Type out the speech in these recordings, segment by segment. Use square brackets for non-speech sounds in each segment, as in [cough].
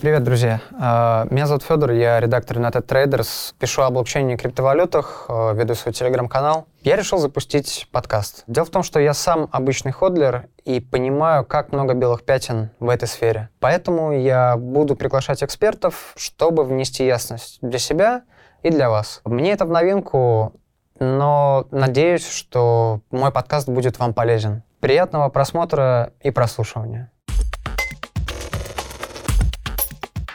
Привет, друзья. А, меня зовут Федор, я редактор United Traders, пишу о блокчейне и криптовалютах, а, веду свой телеграм-канал. Я решил запустить подкаст. Дело в том, что я сам обычный ходлер и понимаю, как много белых пятен в этой сфере. Поэтому я буду приглашать экспертов, чтобы внести ясность для себя и для вас. Мне это в новинку, но надеюсь, что мой подкаст будет вам полезен. Приятного просмотра и прослушивания.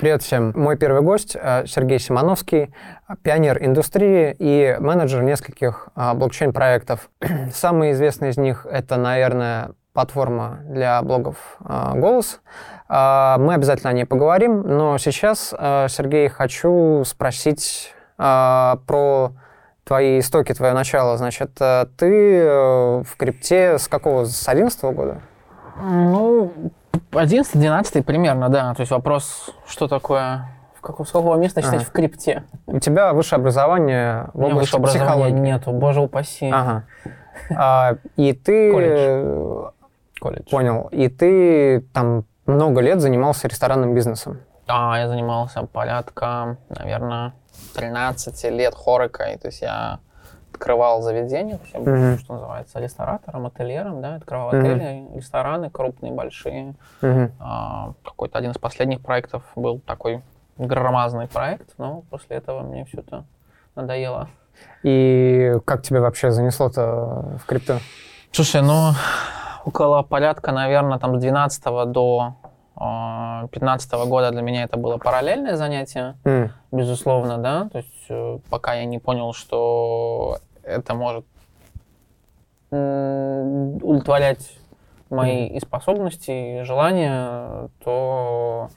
Привет всем. Мой первый гость э, Сергей Симоновский, пионер индустрии и менеджер нескольких э, блокчейн-проектов. [clears throat] Самый известный из них — это, наверное, платформа для блогов э, «Голос». Мы обязательно о ней поговорим, но сейчас, Сергей, хочу спросить про твои истоки, твое начало. Значит, ты в крипте с какого? С 11 года? Ну, 11-12 примерно, да. То есть вопрос, что такое в какого, с какого места считать ага. в крипте? У тебя высшее образование в области высшего образования нету, боже упаси. Ага. А, и ты... Колледж. Колледж. Понял. И ты там много лет занимался ресторанным бизнесом. Да, я занимался порядка, наверное, 13 лет хорикой. То есть я открывал заведения, то есть я был, mm-hmm. что называется, ресторатором, ательером, да, открывал mm-hmm. отели, рестораны крупные, большие. Mm-hmm. А, какой-то один из последних проектов был такой громадный проект, но после этого мне все это надоело. И как тебе вообще занесло-то в крипту? Слушай, ну, около порядка, наверное, там с 12 до 2015 а, года для меня это было параллельное занятие, mm. безусловно, да, то есть э, пока я не понял, что это может удовлетворять мои и способности, и желания, то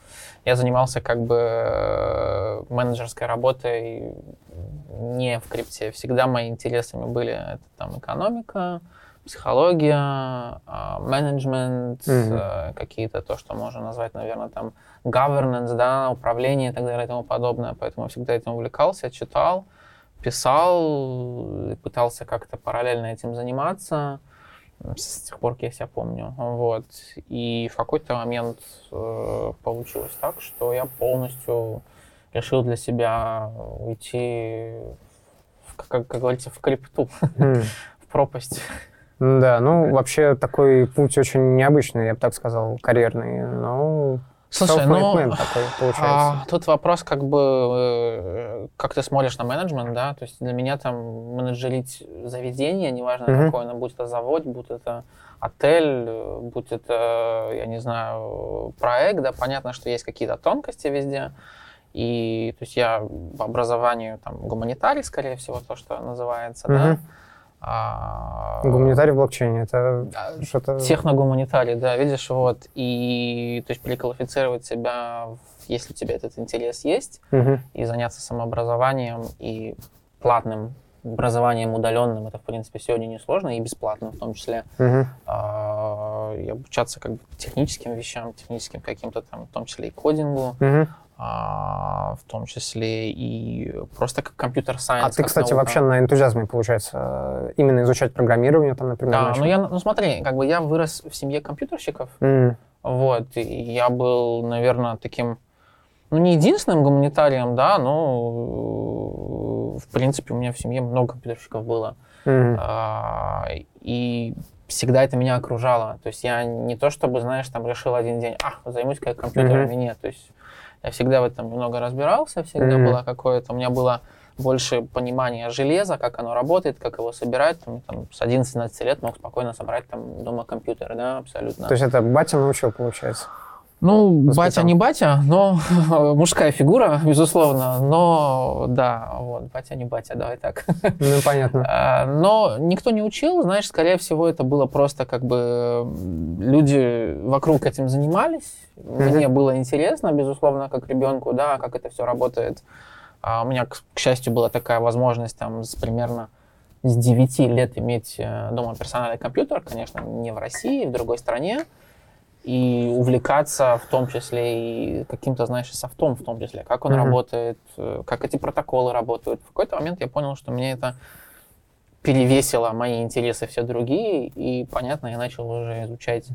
я занимался как бы э, менеджерской работой не в крипте. Всегда мои интересами были это там экономика, психология, а, менеджмент, mm-hmm. какие-то то, что можно назвать, наверное, там governance, да, управление и так далее и тому подобное. Поэтому я всегда этим увлекался, читал, писал, пытался как-то параллельно этим заниматься с тех пор, как я себя помню. Вот. И в какой-то момент э, получилось так, что я полностью решил для себя уйти, в, как, как говорится, в крипту, mm. [laughs] в пропасть. Да, ну вообще такой путь очень необычный, я бы так сказал, карьерный, но Слушай, ну, такой получается. А, тут вопрос, как бы, э, как ты смотришь на менеджмент, да, то есть для меня там менеджерить заведение, неважно mm-hmm. какое оно, будь это завод, будь это отель, будь это, я не знаю, проект, да, понятно, что есть какие-то тонкости везде, и, то есть я по образованию там гуманитарий, скорее всего, то, что называется, mm-hmm. да, а, Гуманитарий в блокчейне, это что-то... Техногуманитарий, да, видишь, вот. И, то есть, переквалифицировать себя, если у тебя этот интерес есть, угу. и заняться самообразованием и платным образованием удаленным, это, в принципе, сегодня несложно, и бесплатным в том числе. Угу. А, и обучаться как бы техническим вещам, техническим каким-то там, в том числе и кодингу. Угу а, в том числе и просто как компьютер сайенс. А ты, кстати, наука. вообще на энтузиазме, получается, именно изучать программирование там, например? Да, начал? ну я, ну смотри, как бы я вырос в семье компьютерщиков, mm. вот, и я был, наверное, таким, ну не единственным гуманитарием, да, но в принципе у меня в семье много компьютерщиков было, mm. а, и всегда это меня окружало. То есть я не то чтобы, знаешь, там решил один день, а, займусь как компьютерами, mm-hmm. нет. То есть я всегда в этом немного разбирался, всегда mm-hmm. было какое-то, у меня было больше понимания железа, как оно работает, как его собирать. Там, там, с 11-12 лет мог спокойно собрать там дома компьютер, да, абсолютно. То есть это батя научил, получается? Ну, Воспитал. батя не батя, но [laughs] мужская фигура, безусловно, но да, вот, батя не батя, давай так. Ну, понятно. [laughs] А, но никто не учил, знаешь, скорее всего, это было просто как бы люди вокруг этим занимались, мне было интересно, безусловно, как ребенку, да, как это все работает. А у меня, к, счастью, была такая возможность там с примерно с 9 лет иметь э, дома персональный компьютер, конечно, не в России, в другой стране и увлекаться в том числе и каким-то, знаешь, софтом в том числе, как он mm-hmm. работает, э, как эти протоколы работают. В какой-то момент я понял, что мне это перевесило мои интересы все другие, и, понятно, я начал уже изучать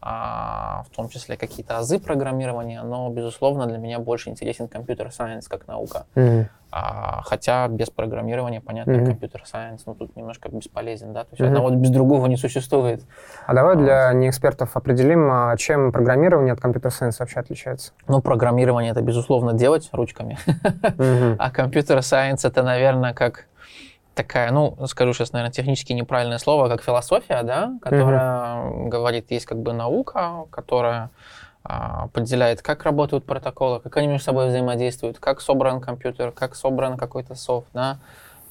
в том числе какие-то азы программирования, но, безусловно, для меня больше интересен компьютер-сайенс как наука. Mm-hmm. А, хотя без программирования, понятно, mm-hmm. компьютер-сайенс, ну, тут немножко бесполезен, да, то есть mm-hmm. одного без другого не существует. А давай а, для неэкспертов определим, а чем программирование от компьютер-сайенс вообще отличается? Ну, программирование — это, безусловно, делать ручками, mm-hmm. [laughs] а компьютер-сайенс — это, наверное, как такая, ну, скажу сейчас, наверное, технически неправильное слово, как философия, да, которая mm-hmm. говорит, есть как бы наука, которая а, определяет, как работают протоколы, как они между собой взаимодействуют, как собран компьютер, как собран какой-то софт, да,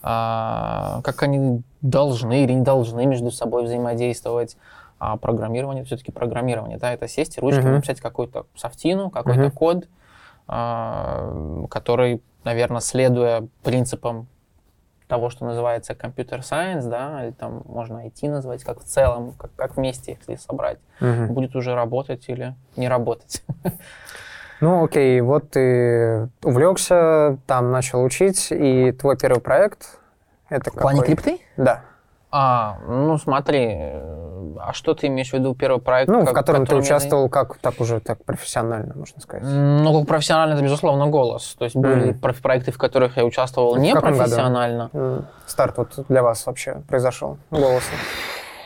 а, как они должны или не должны между собой взаимодействовать. А программирование все-таки программирование, да, это сесть и mm-hmm. написать какую-то софтину, какой-то mm-hmm. код, а, который, наверное, следуя принципам того, что называется компьютер сайенс, да, или там можно IT назвать, как в целом, как, как вместе, если собрать, угу. будет уже работать или не работать. [laughs] Ну, окей, вот ты увлекся, там начал учить, и твой первый проект это В плане крипты? Да. А, ну смотри, а что ты имеешь в виду первый проект? Ну, как, в котором ты участвовал как так уже так профессионально, можно сказать. Ну, как профессионально, это безусловно голос. То есть были mm. проекты, в которых я участвовал не профессионально. Mm. Старт вот для вас вообще произошел голоса.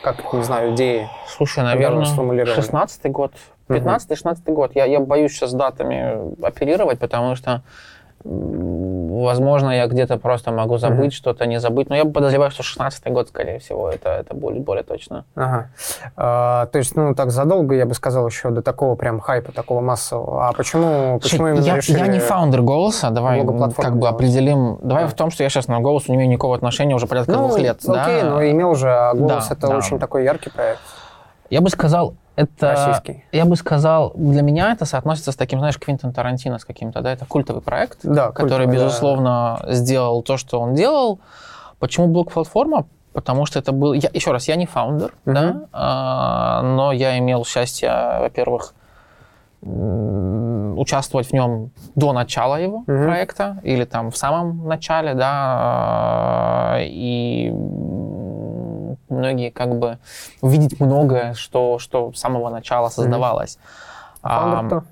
Как, не знаю, идеи. Слушай, наверное, 16-й год, 15-16 год. Я, я боюсь сейчас датами оперировать, потому что Возможно, я где-то просто могу забыть mm-hmm. что-то, не забыть. Но я подозреваю, что 16-й год, скорее всего, это, это будет более точно. Ага. А, то есть, ну, так задолго, я бы сказал, еще до такого прям хайпа, такого массового. А почему, почему именно я, решили... Я не фаундер «Голоса», давай как бы определим. Давай да. в том, что я сейчас на «Голос» не имею никакого отношения уже порядка ну, двух лет. окей, да? но имел уже, а «Голос» да, это да. очень такой яркий проект. Я бы сказал, это, Российский. я бы сказал, для меня это соотносится с таким, знаешь, Квинтон Тарантино с каким-то, да, это культовый проект, да, который, культовый, безусловно, да. сделал то, что он делал. Почему блок-платформа? Потому что это был, я, еще раз, я не фаундер, uh-huh. да, а, но я имел счастье, во-первых, участвовать в нем до начала его uh-huh. проекта или там в самом начале, да, и многие как бы увидеть многое, что, что с самого начала создавалось. А, а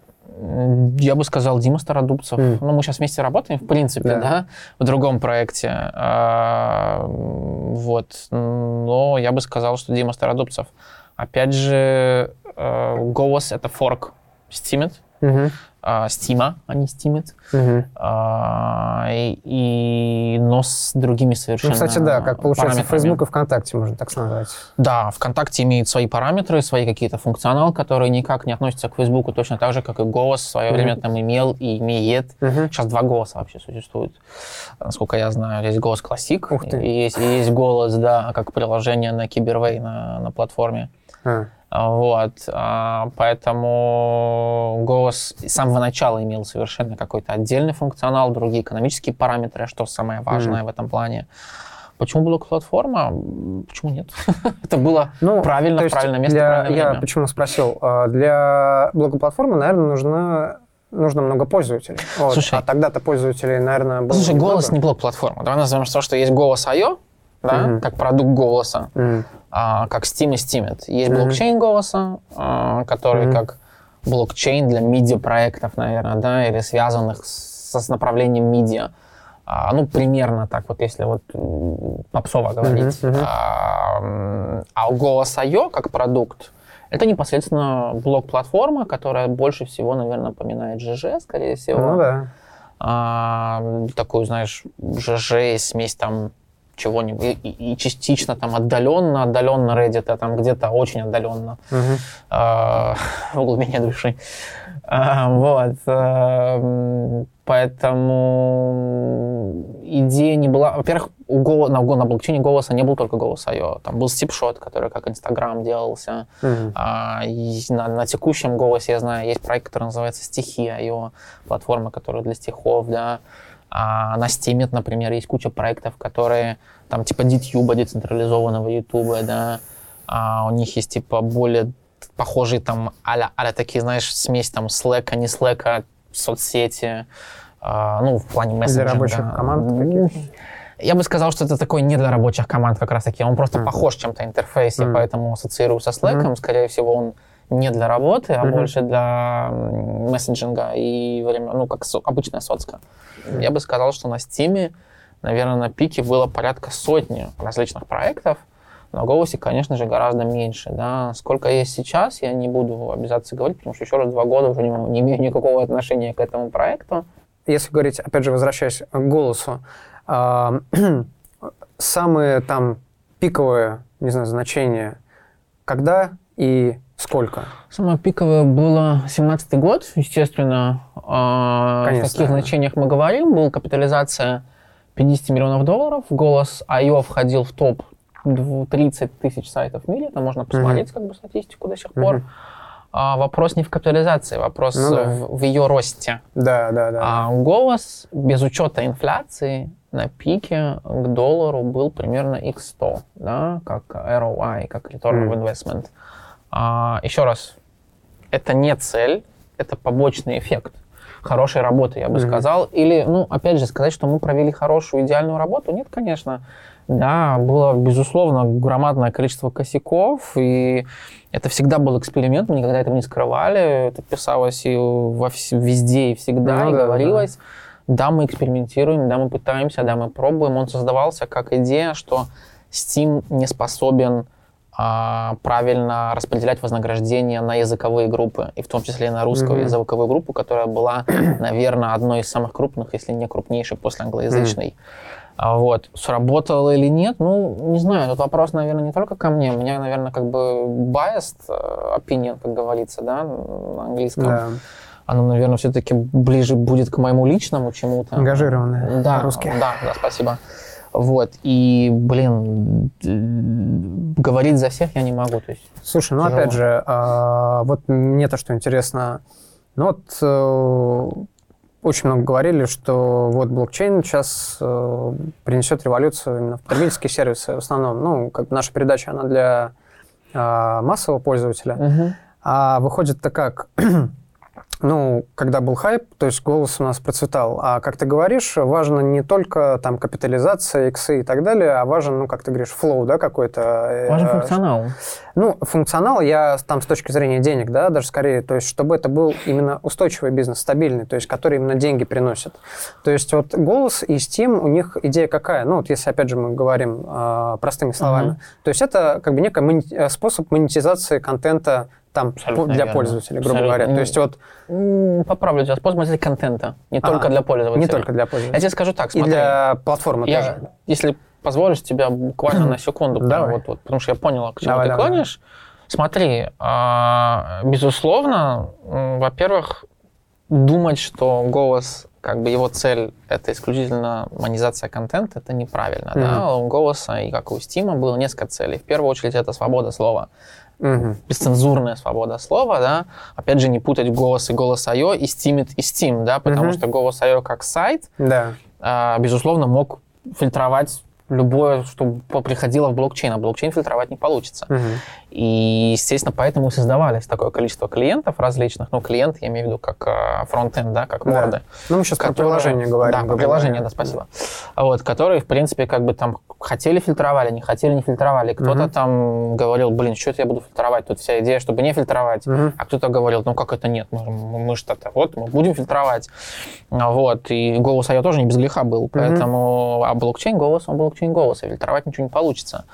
я бы сказал Дима Стародубцев. Mm. Ну, мы сейчас вместе работаем, в принципе, да, да в другом проекте. А, вот. Но я бы сказал, что Дима Стародубцев. Опять же, э, голос — это форк Steemit. Mm-hmm а, Steam, а не Steemit. Угу. А, и, и, но с другими совершенно Ну, кстати, да, как получается Facebook и ВКонтакте, можно так сказать. Да, ВКонтакте имеет свои параметры, свои какие-то функционалы, которые никак не относятся к Facebook, точно так же, как и голос в свое угу. время там имел и имеет. Угу. Сейчас два голоса вообще существуют. Насколько я знаю, есть голос классик, и есть, и есть голос, да, как приложение на Кибервей на, на платформе. А. Вот, а, поэтому голос с самого начала имел совершенно какой-то отдельный функционал, другие экономические параметры, что самое важное mm. в этом плане. Почему блок-платформа? Почему нет? [laughs] Это было ну, правильно, правильное место, для, правильное Я почему спросил? А, для блок-платформы, наверное, нужно нужно много пользователей. Вот. Слушай, а тогда-то пользователей, наверное, было Слушай, голос не блок-платформа. Давай назовем то, что есть голос I.O., да, mm-hmm. как продукт голоса, mm-hmm. а, как Steam и Steemit. Есть mm-hmm. блокчейн голоса, а, который mm-hmm. как блокчейн для медиа-проектов, наверное, да, или связанных с, с направлением медиа. А, ну, примерно так вот, если вот попсово говорить. Mm-hmm. А, а голос I.O. как продукт, это непосредственно блок-платформа, которая больше всего, наверное, напоминает ЖЖ, скорее всего. Ну да. А, такую, знаешь, ЖЖ, смесь там чего-нибудь, и, и частично там отдаленно, отдаленно Reddit, а там где-то очень отдаленно э, в глубине души. Э, вот. Э, поэтому идея не была... Во-первых, у Go, на, на блокчейне голоса не был только голос IO. Там был стипшот, который как Инстаграм делался. Uh-huh. А, на, на текущем голосе, я знаю, есть проект, который называется Стихи IO, платформа, которая для стихов, да. А на Steam, например, есть куча проектов, которые там типа DTube, децентрализованного YouTube, да, а у них есть типа более похожие там а-ля, а такие, знаешь, смесь там Slack, не Slack, соцсети, а, ну, в плане мессенджера. Для рабочих команд Я бы сказал, что это такой не для рабочих команд как раз таки. Он просто mm-hmm. похож чем-то интерфейсе, mm-hmm. поэтому ассоциирую со Slack. Mm-hmm. Скорее всего, он не для работы, а mm-hmm. больше для мессенджинга и время, ну, как со, обычная соцка. Mm-hmm. Я бы сказал, что на Steam, наверное, на пике было порядка сотни различных проектов, на голосе, конечно же, гораздо меньше. Да. Сколько есть сейчас, я не буду обязательно говорить, потому что еще раз два года уже не, не имею никакого отношения к этому проекту. Если говорить, опять же, возвращаясь к голосу, э, [clears throat] самые там пиковые, не знаю, значения, когда и сколько? Самое пиковое было 17 год, естественно. Э, Конечно. В каких значениях мы говорим? Была капитализация 50 миллионов долларов. Голос IO входил в топ 30 тысяч сайтов в мире. Там можно посмотреть mm-hmm. как бы статистику до сих пор. Mm-hmm. А, вопрос не в капитализации, вопрос ну, да. в, в ее росте. Да, да, да. А голос без учета инфляции на пике к доллару был примерно x100, да, как ROI, как Return mm. of Investment. А, еще раз, это не цель, это побочный эффект хорошей работы, я бы mm-hmm. сказал. Или, ну, опять же, сказать, что мы провели хорошую, идеальную работу, нет, конечно. Да, было, безусловно, громадное количество косяков, и это всегда был эксперимент, мы никогда этого не скрывали, это писалось и во, везде, и всегда, ну, и да, говорилось. Да да, мы экспериментируем, да, мы пытаемся, да, мы пробуем. Он создавался как идея, что Steam не способен правильно распределять вознаграждение на языковые группы, и в том числе на русскую mm-hmm. языковую группу, которая была, [clears throat] наверное, одной из самых крупных, если не крупнейшей после англоязычной. Mm-hmm. Вот. Сработало или нет, ну, не знаю. Тут вопрос, наверное, не только ко мне. У меня, наверное, как бы biased э, opinion, как говорится, да, на английском. Yeah оно, наверное, все-таки ближе будет к моему личному чему-то. Ангажированное. Да, русские. Да, да, спасибо. Вот, и, блин, говорить за всех я не могу. То есть Слушай, ну тяжело. опять же, а, вот мне то, что интересно, ну вот э, очень много говорили, что вот блокчейн сейчас э, принесет революцию именно в потребительские сервисы в основном. Ну, как наша передача, она для э, массового пользователя. Угу. А выходит-то как? Ну, когда был хайп, то есть голос у нас процветал. А как ты говоришь, важно не только там капитализация, иксы и так далее, а важен, ну, как ты говоришь, флоу, да, какой-то. Э, важен функционал. Ну, функционал я там с точки зрения денег, да, даже скорее, то есть чтобы это был именно устойчивый бизнес, стабильный, то есть который именно деньги приносит. То есть вот голос и Steam, у них идея какая? Ну, вот если, опять же, мы говорим э, простыми словами, uh-huh. то есть это как бы некий мони- э, способ монетизации контента там Абсолютно для верно. пользователя, грубо Абсолютно. говоря. То есть вот... Поправлю тебя, способ для контента, не а, только для пользователя. Не только для пользователя. Я тебе скажу так, смотри. И для платформы я, тоже. Если позволишь тебя буквально [clears throat] на секунду, прям вот, вот, потому что я понял, к чему давай, ты давай. клонишь. Смотри, а, безусловно, во-первых, думать, что голос, как бы его цель это исключительно монетизация контента, это неправильно. Mm-hmm. Да? У голоса и как у Стима было несколько целей. В первую очередь это свобода слова. Угу. Бесцензурная свобода слова, да. Опять же, не путать голос и голос IO и Steam и Steam, да, потому угу. что голос IO как сайт, да. а, безусловно, мог фильтровать любое, что приходило в блокчейн, а блокчейн фильтровать не получится. Угу. И, естественно, поэтому создавались такое количество клиентов различных. Ну, клиент, я имею в виду, как э, фронтенд, да, как морды. Да. Ну, мы сейчас которые, про приложение говорим. Да, про приложение, да, спасибо. Вот, которые, в принципе, как бы там хотели фильтровали, не хотели, не фильтровали. Кто-то угу. там говорил, блин, что это я буду фильтровать? Тут вся идея, чтобы не фильтровать. Угу. А кто-то говорил, ну, как это нет? Мы, мы что-то, вот, мы будем фильтровать. Вот, и голос я тоже не без греха был. Поэтому, угу. а блокчейн голос, он блокчейн голоса. Фильтровать ничего не получится.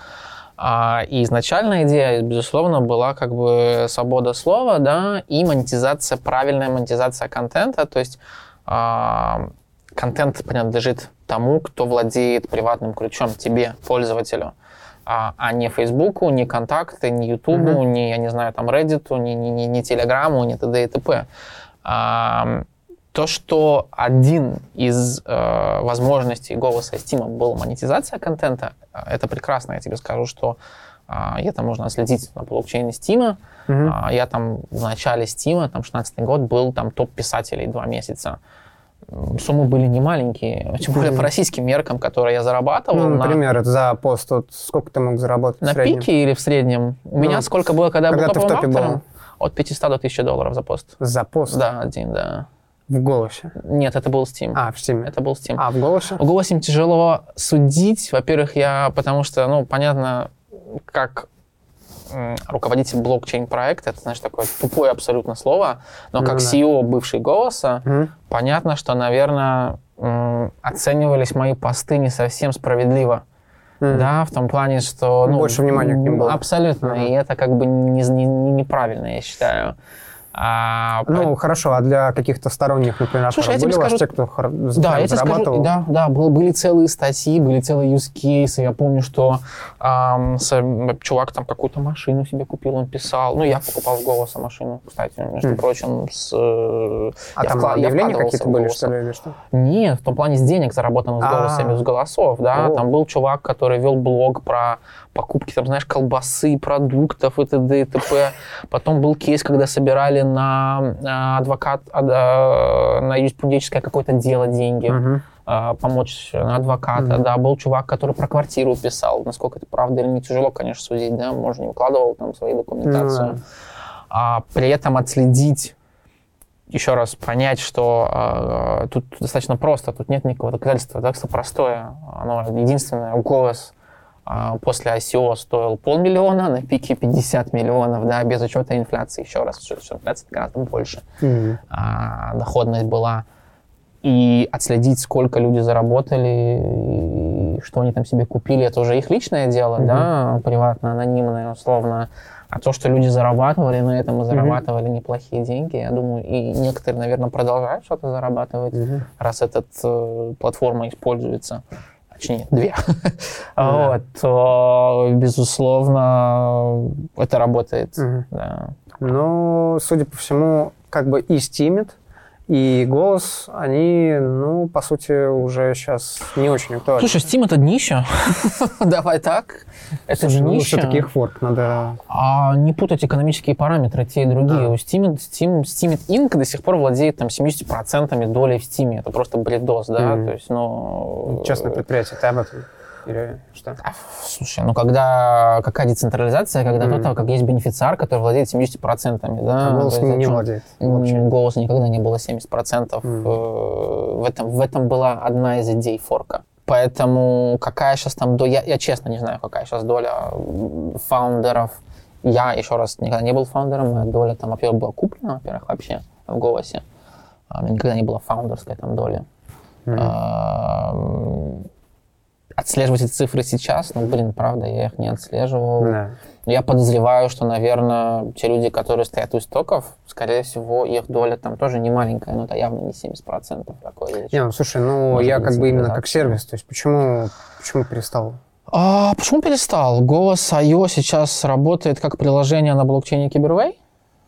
А, и изначальная идея, безусловно, была как бы свобода слова, да, и монетизация, правильная монетизация контента, то есть а, контент принадлежит тому, кто владеет приватным ключом, тебе, пользователю, а, а не Фейсбуку, не Контакты, не Ютубу, mm-hmm. не, я не знаю, там, Reddit, не, не, не, не Телеграмму, не т.д. и т.п. А, то, что один из э, возможностей голоса Steam был монетизация контента, это прекрасно. Я тебе скажу, что э, это можно следить на блокчейне Steam. Mm-hmm. Э, я там в начале Steam, там 16 год, был там топ-писателей два месяца. Суммы были не маленькие, тем более по российским меркам, которые я зарабатывал. Ну, например, на... за пост, вот сколько ты мог заработать На пике или в среднем? У ну, меня сколько было, когда, когда я был топовым автором? Был? От 500 до 1000 долларов за пост. За пост? Да, один, да. В голосе? Нет, это был Steam. А, в Steam. Это был Steam. А, в голосе? В голосе тяжело судить. Во-первых, я... Потому что, ну, понятно, как руководитель блокчейн-проекта, это, знаешь, такое тупое абсолютно слово, но ну, как. CEO бывший «Голоса», mm понятно, что, наверное, оценивались мои посты не совсем справедливо. Mm. Да, в том плане, что... Ну, Больше внимания к ним было. Абсолютно. Mm-hmm. И это как бы не, не, не, неправильно, я считаю. А, ну, а... хорошо, а для каких-то сторонних, например, Слушай, я тебе были скажу... те, кто да, я тебе скажу, да, да, был, были целые статьи, были целые use cases. Я помню, что эм, с, чувак там какую-то машину себе купил, он писал. Ну, я покупал с голоса машину, кстати, между mm. прочим. С, э, а там вклад, объявления какие-то были, что ли, или что? Нет, в том плане с денег заработанных с а. голосами, с голосов, да. Там был чувак, который вел блог про покупки, там, знаешь, колбасы, продуктов и т.д. и т.п. Потом был кейс, когда собирали на а, адвокат, а, на юриспруденческое какое-то дело деньги. Uh-huh помочь на адвоката, mm-hmm. да, был чувак, который про квартиру писал, насколько это правда или не тяжело, конечно, судить, да, можно не укладывал там свои документацию, mm-hmm. а при этом отследить еще раз понять, что э, тут достаточно просто, тут нет никакого доказательства, доказательство простое, оно единственное, голос а, после ICO стоил полмиллиона, на пике 50 миллионов, да, без учета инфляции. Еще раз, что, что инфляция гораздо больше. Mm-hmm. А, доходность была. И отследить, сколько люди заработали, и что они там себе купили, это уже их личное дело, mm-hmm. да, приватно, анонимное, условно. А то, что люди зарабатывали на этом и зарабатывали mm-hmm. неплохие деньги, я думаю, и некоторые, наверное, продолжают что-то зарабатывать, mm-hmm. раз эта э, платформа используется точнее, две, вот, то, безусловно, это работает. Да. Но, судя по всему, как бы и стимит, и голос, они, ну, по сути, уже сейчас не очень актуальны. Слушай, Steam это днище. [laughs] Давай так. Это же ну, все-таки их форк надо... А не путать экономические параметры, те и другие. У Steam, Steam, Steam Inc. до сих пор владеет там 70% долей в Steam. Это просто бредос, да? То есть, ну... Частное предприятие, ты об этом? Или что? А, слушай, ну когда какая децентрализация, когда mm. кто-то, как есть бенефициар, который владеет 70%, да? А голос не, не владеет. Вообще. Голос никогда не было 70%. Mm. В, этом, в этом была одна из идей форка. Поэтому какая сейчас там доля, я, я честно не знаю, какая сейчас доля фаундеров. Я, еще раз, никогда не был фаундером, моя доля там, во-первых, была куплена, во-первых, вообще в голосе. А, у меня никогда не было фаундерской там доли. Mm-hmm. Отслеживать эти цифры сейчас, ну, блин, правда, я их не отслеживал. Да. Я подозреваю, что, наверное, те люди, которые стоят у истоков, скорее всего, их доля там тоже не маленькая, но это явно не 70% такой. Не, ну, слушай, ну, я как бы именно как сервис, то есть почему, почему перестал? А, почему перестал? Голос IO сейчас работает как приложение на блокчейне Cyberway, mm-hmm.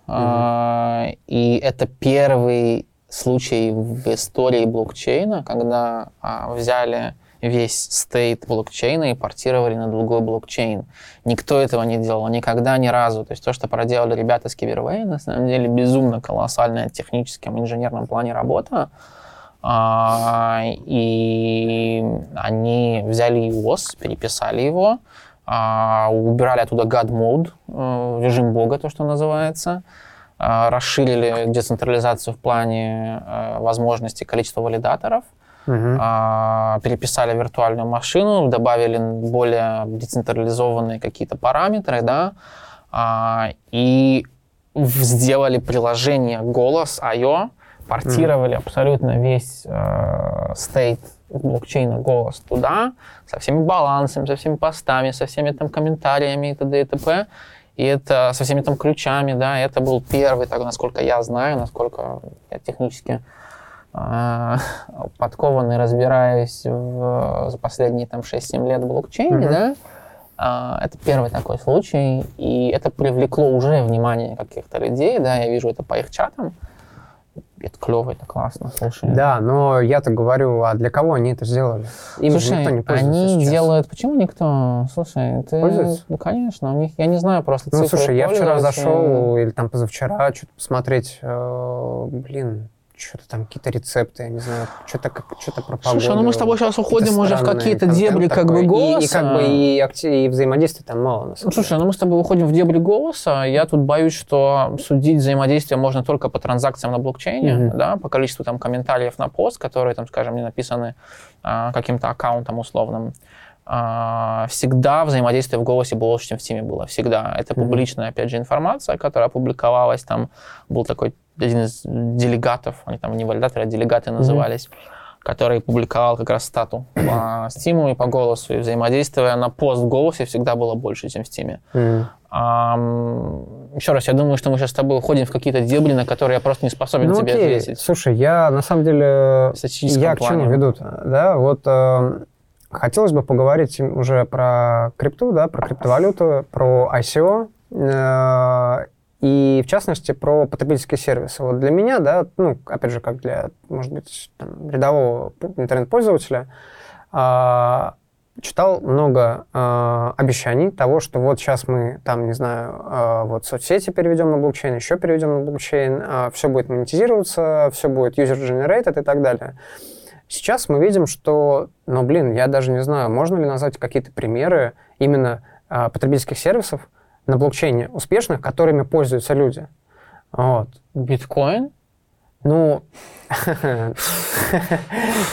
а, и это первый случай в истории блокчейна, когда а, взяли весь стейт блокчейна и портировали на другой блокчейн. Никто этого не делал никогда, ни разу. То есть то, что проделали ребята с Кибервей, на самом деле безумно колоссальная в техническом, инженерном плане работа. А, и они взяли iOS, переписали его, а, убирали оттуда God Mode, э, режим бога, то, что называется, а, расширили децентрализацию в плане э, возможности количества валидаторов – угу. а, переписали виртуальную машину, добавили более децентрализованные какие-то параметры, да, а, и сделали приложение голос IO, портировали mm. абсолютно весь э, стейт блокчейна голос туда, со всеми балансами, со всеми постами, со всеми там комментариями и т.д. и т.п. И это со всеми там ключами, да, это был первый, так, насколько я знаю, насколько я технически [laughs] подкованный, разбираюсь в, за последние там 6-7 лет в блокчейне, mm-hmm. да, а, это первый такой случай, и это привлекло уже внимание каких-то людей, да, я вижу это по их чатам. Это клево, это классно, слушай. Да, но я-то говорю, а для кого они это сделали? Им слушай, никто не пользуется они сейчас. делают... Почему никто? Слушай, ты... Пользуется? Ну, конечно, у них... Я не знаю просто Ну, слушай, я вчера зашел, или там позавчера, что-то посмотреть, э, блин, что-то там какие-то рецепты, я не знаю, что-то как что-то про погоду. Слушай, ну мы с тобой сейчас уходим уже в какие-то дебри как бы голоса. И, и как бы и, акти- и взаимодействия там мало, на самом Слушай, ну мы с тобой уходим в дебри голоса, я тут боюсь, что судить взаимодействие можно только по транзакциям на блокчейне, mm-hmm. да, по количеству там комментариев на пост, которые там, скажем, не написаны а, каким-то аккаунтом условным. а, всегда взаимодействие в голосе было лучше, чем в теме было. Всегда. Это публичная, опять же, информация, которая опубликовалась. Там был такой один из делегатов, они там не валидаторы, а делегаты назывались, mm-hmm. который публиковал как раз стату по [clears throat] стиму и по голосу. И взаимодействие на пост в голосе всегда было больше, чем в стиме. Mm-hmm. А, еще раз, я думаю, что мы сейчас с тобой уходим в какие-то дебри, на которые я просто не способен ну, тебе окей. ответить. Слушай, я на самом деле... Я плане. к чему веду Да, вот э, хотелось бы поговорить уже про крипту, да, про криптовалюту, про ICO. Э, и в частности про потребительские сервисы. Вот для меня, да, ну, опять же, как для, может быть, там, рядового интернет-пользователя, э, читал много э, обещаний того, что вот сейчас мы там, не знаю, э, вот соцсети переведем на блокчейн, еще переведем на блокчейн, э, все будет монетизироваться, все будет user-generated и так далее. Сейчас мы видим, что, ну, блин, я даже не знаю, можно ли назвать какие-то примеры именно э, потребительских сервисов на блокчейне успешных, которыми пользуются люди. Вот. Биткоин? Ну,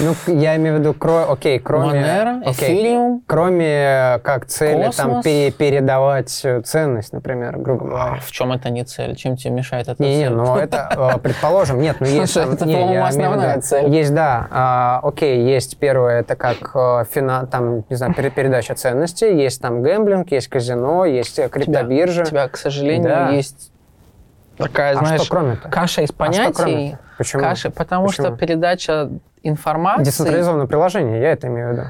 ну, я имею в виду, кро... окей, кроме... Monero, Ethereum, Кроме э, как цели Cosmos. там пере передавать э, ценность, например, грубо говоря. А в чем это не цель? Чем тебе мешает это не, цель? Не, ну это, э, предположим, нет, ну есть... Слушай, это, по-моему, основная цель. Есть, да, а, окей, есть первое, это как фина, там, не знаю, передача ценностей, есть там гэмблинг, есть казино, есть криптобиржа. У тебя, к сожалению, есть такая, а знаешь, что кроме каша из понятий. А Почему? Каша, потому Почему? что передача информации... Децентрализованное приложение, я это имею в виду.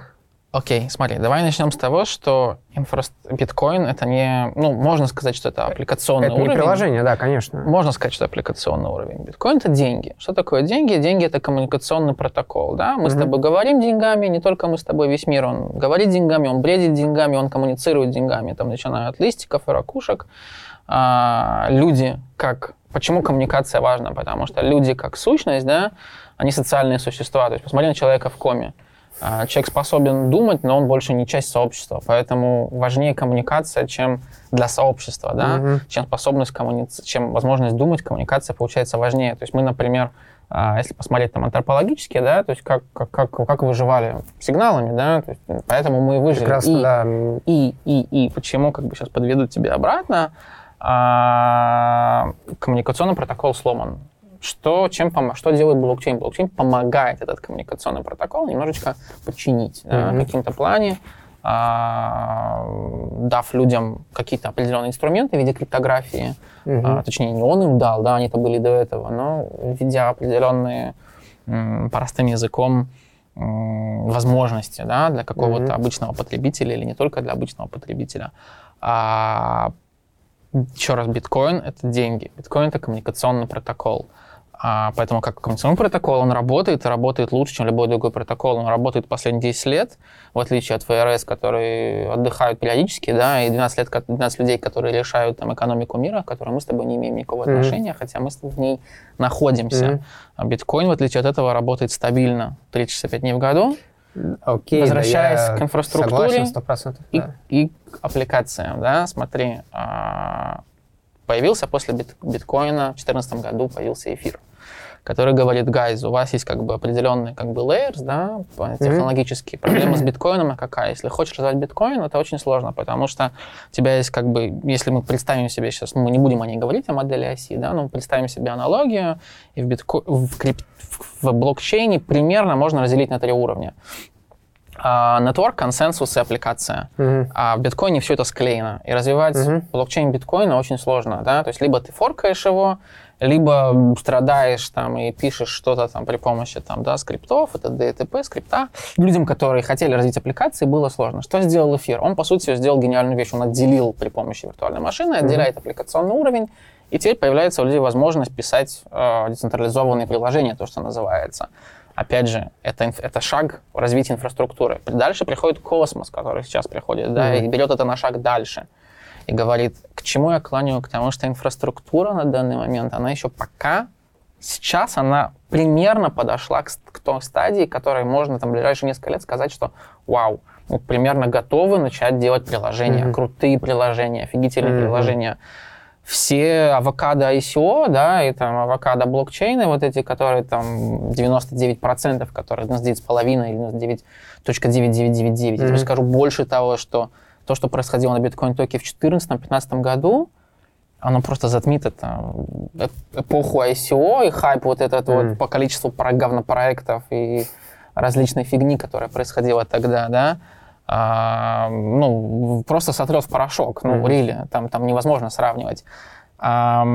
Окей, смотри, давай начнем с того, что инфра... биткоин это не, ну, можно сказать, что это аппликационный это уровень. Это не приложение, да, конечно. Можно сказать, что аппликационный уровень. Биткоин это деньги. Что такое деньги? Деньги это коммуникационный протокол, да. Мы mm-hmm. с тобой говорим деньгами, не только мы с тобой, весь мир, он говорит деньгами, он бредит деньгами, он коммуницирует деньгами, там, начиная от листиков и ракушек. А, люди как Почему коммуникация важна? Потому что люди как сущность, да, они социальные существа. То есть посмотри на человека в коме. А, человек способен думать, но он больше не часть сообщества. Поэтому важнее коммуникация, чем для сообщества, да, mm-hmm. чем способность коммуницировать, чем возможность думать, коммуникация получается важнее. То есть мы, например, а, если посмотреть там антропологически, да, то есть как, как, как, как выживали сигналами, да, то есть, поэтому мы выжили. Прекрасно, и, да. и, и, и, почему, как бы сейчас подведу тебе обратно, а, коммуникационный протокол сломан. Что, чем пом- что делает блокчейн? Блокчейн помогает этот коммуникационный протокол немножечко подчинить mm-hmm. да, в каком-то плане, а, дав людям какие-то определенные инструменты в виде криптографии. Mm-hmm. А, точнее, не он им дал, да, они-то были до этого, но введя определенные м, простым языком возможности да, для какого-то mm-hmm. обычного потребителя или не только для обычного потребителя. А, еще раз, биткоин — это деньги. Биткоин — это коммуникационный протокол. А, поэтому как коммуникационный протокол, он работает, работает лучше, чем любой другой протокол. Он работает последние 10 лет, в отличие от ФРС, которые отдыхают периодически, да, и 12, лет, 12 людей, которые решают там, экономику мира, к которой мы с тобой не имеем никакого mm-hmm. отношения, хотя мы в ней находимся. Mm-hmm. А биткоин, в отличие от этого, работает стабильно 365 дней в году. Окей, Возвращаясь да, к инфраструктуре согласен, 100%, и, да. и к аппликациям, да, смотри, а, появился после бит, биткоина в 2014 году появился эфир который говорит, guys, у вас есть как бы определенные как бы layers, да, технологические. Mm-hmm. Проблема с биткоином какая? Если хочешь развивать биткоин, это очень сложно, потому что у тебя есть как бы, если мы представим себе сейчас, мы не будем о ней говорить, о модели оси, да, но представим себе аналогию, и в, битко... в, крип... в блокчейне примерно можно разделить на три уровня. Network, консенсус и аппликация. Mm-hmm. А в биткоине все это склеено. И развивать mm-hmm. блокчейн биткоина очень сложно. Да? То есть либо ты форкаешь его, либо страдаешь там и пишешь что-то там при помощи там, да, скриптов, это DTP, скрипта. Людям, которые хотели развить аппликации, было сложно. Что сделал эфир? Он, по сути, сделал гениальную вещь. Он отделил при помощи виртуальной машины, отделяет mm-hmm. аппликационный уровень, и теперь появляется у людей возможность писать э, децентрализованные приложения, то, что называется. Опять же, это, это шаг в развитии инфраструктуры. Дальше приходит космос, который сейчас приходит, mm-hmm. да, и берет это на шаг дальше и говорит, к чему я клоню? К тому, что инфраструктура на данный момент, она еще пока, сейчас она примерно подошла к, к той стадии, которой можно там в ближайшие несколько лет сказать, что вау, мы примерно готовы начать делать приложения, mm-hmm. крутые приложения, офигительные mm-hmm. приложения. все авокадо ICO, да, и там авокадо блокчейны, вот эти, которые там 99%, которые 99,5 или 99.9999. Mm-hmm. Я скажу больше того, что то, что происходило на биткоин-токе в 2014-2015 году, оно просто затмит это эпоху ICO и хайп вот этот mm. вот по количеству говнопроектов и различной фигни, которая происходила тогда, да, а, ну, просто сотрет в порошок, ну, mm. really, там, там невозможно сравнивать. А,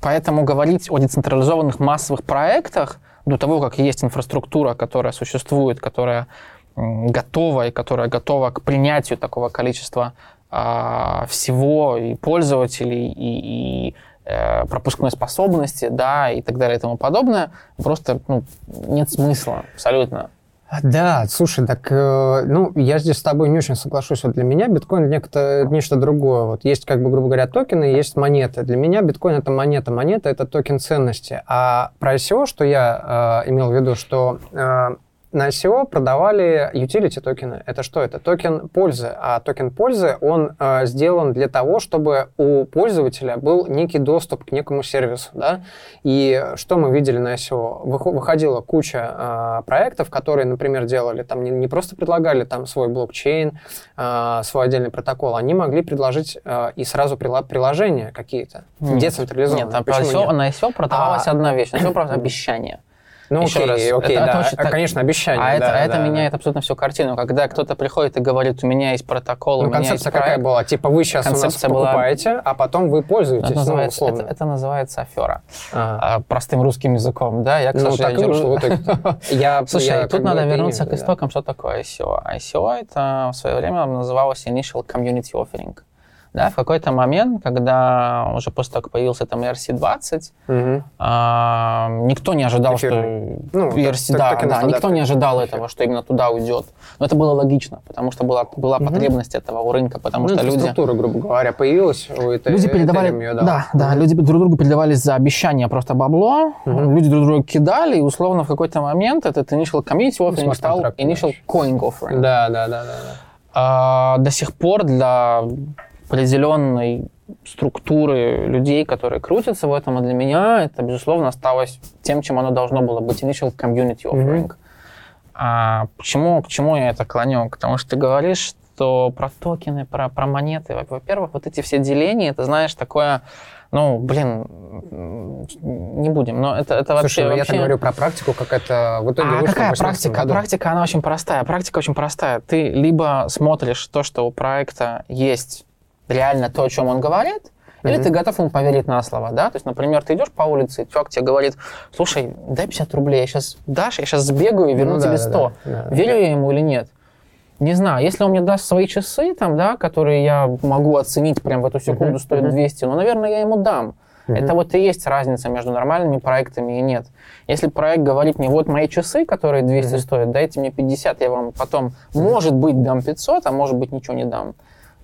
поэтому говорить о децентрализованных массовых проектах до того, как есть инфраструктура, которая существует, которая готова и которая готова к принятию такого количества а, всего и пользователей, и, и э, пропускной способности, да, и так далее и тому подобное, просто ну, нет смысла абсолютно. Да, слушай, так, э, ну, я здесь с тобой не очень соглашусь. Вот для меня биткоин некто, нечто другое. Вот есть, как бы, грубо говоря, токены, есть монеты. Для меня биткоин это монета, монета это токен ценности. А про ICO, что я э, имел в виду, что э, на ICO продавали utility токены. Это что это? Токен пользы. А токен пользы, он э, сделан для того, чтобы у пользователя был некий доступ к некому сервису. Да? И что мы видели на ICO? Выходила куча э, проектов, которые, например, делали, там не, не просто предлагали там свой блокчейн, э, свой отдельный протокол, они могли предложить э, и сразу приложения какие-то, децентрализованные. Нет, там ICO, на ICO продавалась а, одна вещь, на ICO просто обещание. Ну, Еще окей, раз, окей, это, да. Это очень, конечно, обещание. А, да, это, да, это да, меняет да. абсолютно всю картину. Когда кто-то приходит и говорит, у меня есть протокол, ну, у меня концепция есть проект. какая была? Типа вы сейчас концепция у нас покупаете, была... а потом вы пользуетесь, это ну, называется, условно. Это, это называется афера. Ага. А, простым русским языком, да? Я, к ну, так и вышло. [laughs] я, Слушай, я, тут надо вернуться к истокам, что такое ICO. ICO это в свое время называлось Initial Community Offering. Да, в какой-то момент, когда уже после того, как появился там ERC-20, угу. а, никто не ожидал, Эфирный. что... Ну, ERC, так, да, да, никто не ожидал Эфир. этого, что именно туда уйдет. Но это было логично, потому что была, была угу. потребность этого у рынка, потому ну, что люди... структура, грубо говоря, появилась у этой Люди передавали... Ее, да, да, да, люди друг другу передавались за обещание просто бабло, угу. люди друг друга кидали, и условно в какой-то момент этот initial community offering ну, стал initial coin offering. Да, да, да, да. да. А, до сих пор для определенной структуры людей, которые крутятся в этом, и для меня это, безусловно, осталось тем, чем оно должно было быть, initial community offering. Mm-hmm. А почему, к чему я это клоню? Потому что ты говоришь, что про токены, про, про монеты, во-первых, вот эти все деления, это, знаешь, такое, ну, блин, не будем, но это, это вообще... Слушай, ну я так говорю про практику, как это в итоге а вышло какая практика? Году. Практика, она очень простая. Практика очень простая. Ты либо смотришь то, что у проекта есть реально то, о чем он говорит, mm-hmm. или ты готов ему поверить на слово, да? То есть, например, ты идешь по улице, и чувак тебе говорит, слушай, дай 50 рублей, я сейчас дашь, я сейчас сбегаю и верну ну, тебе да, 100. Да, да, Верю да. я ему или нет? Не знаю, если он мне даст свои часы, там, да, которые я могу оценить прямо в эту секунду, mm-hmm. стоят 200, ну, наверное, я ему дам. Mm-hmm. Это вот и есть разница между нормальными проектами и нет. Если проект говорит мне, вот мои часы, которые 200 mm-hmm. стоят, дайте мне 50, я вам потом, mm-hmm. может быть, дам 500, а может быть, ничего не дам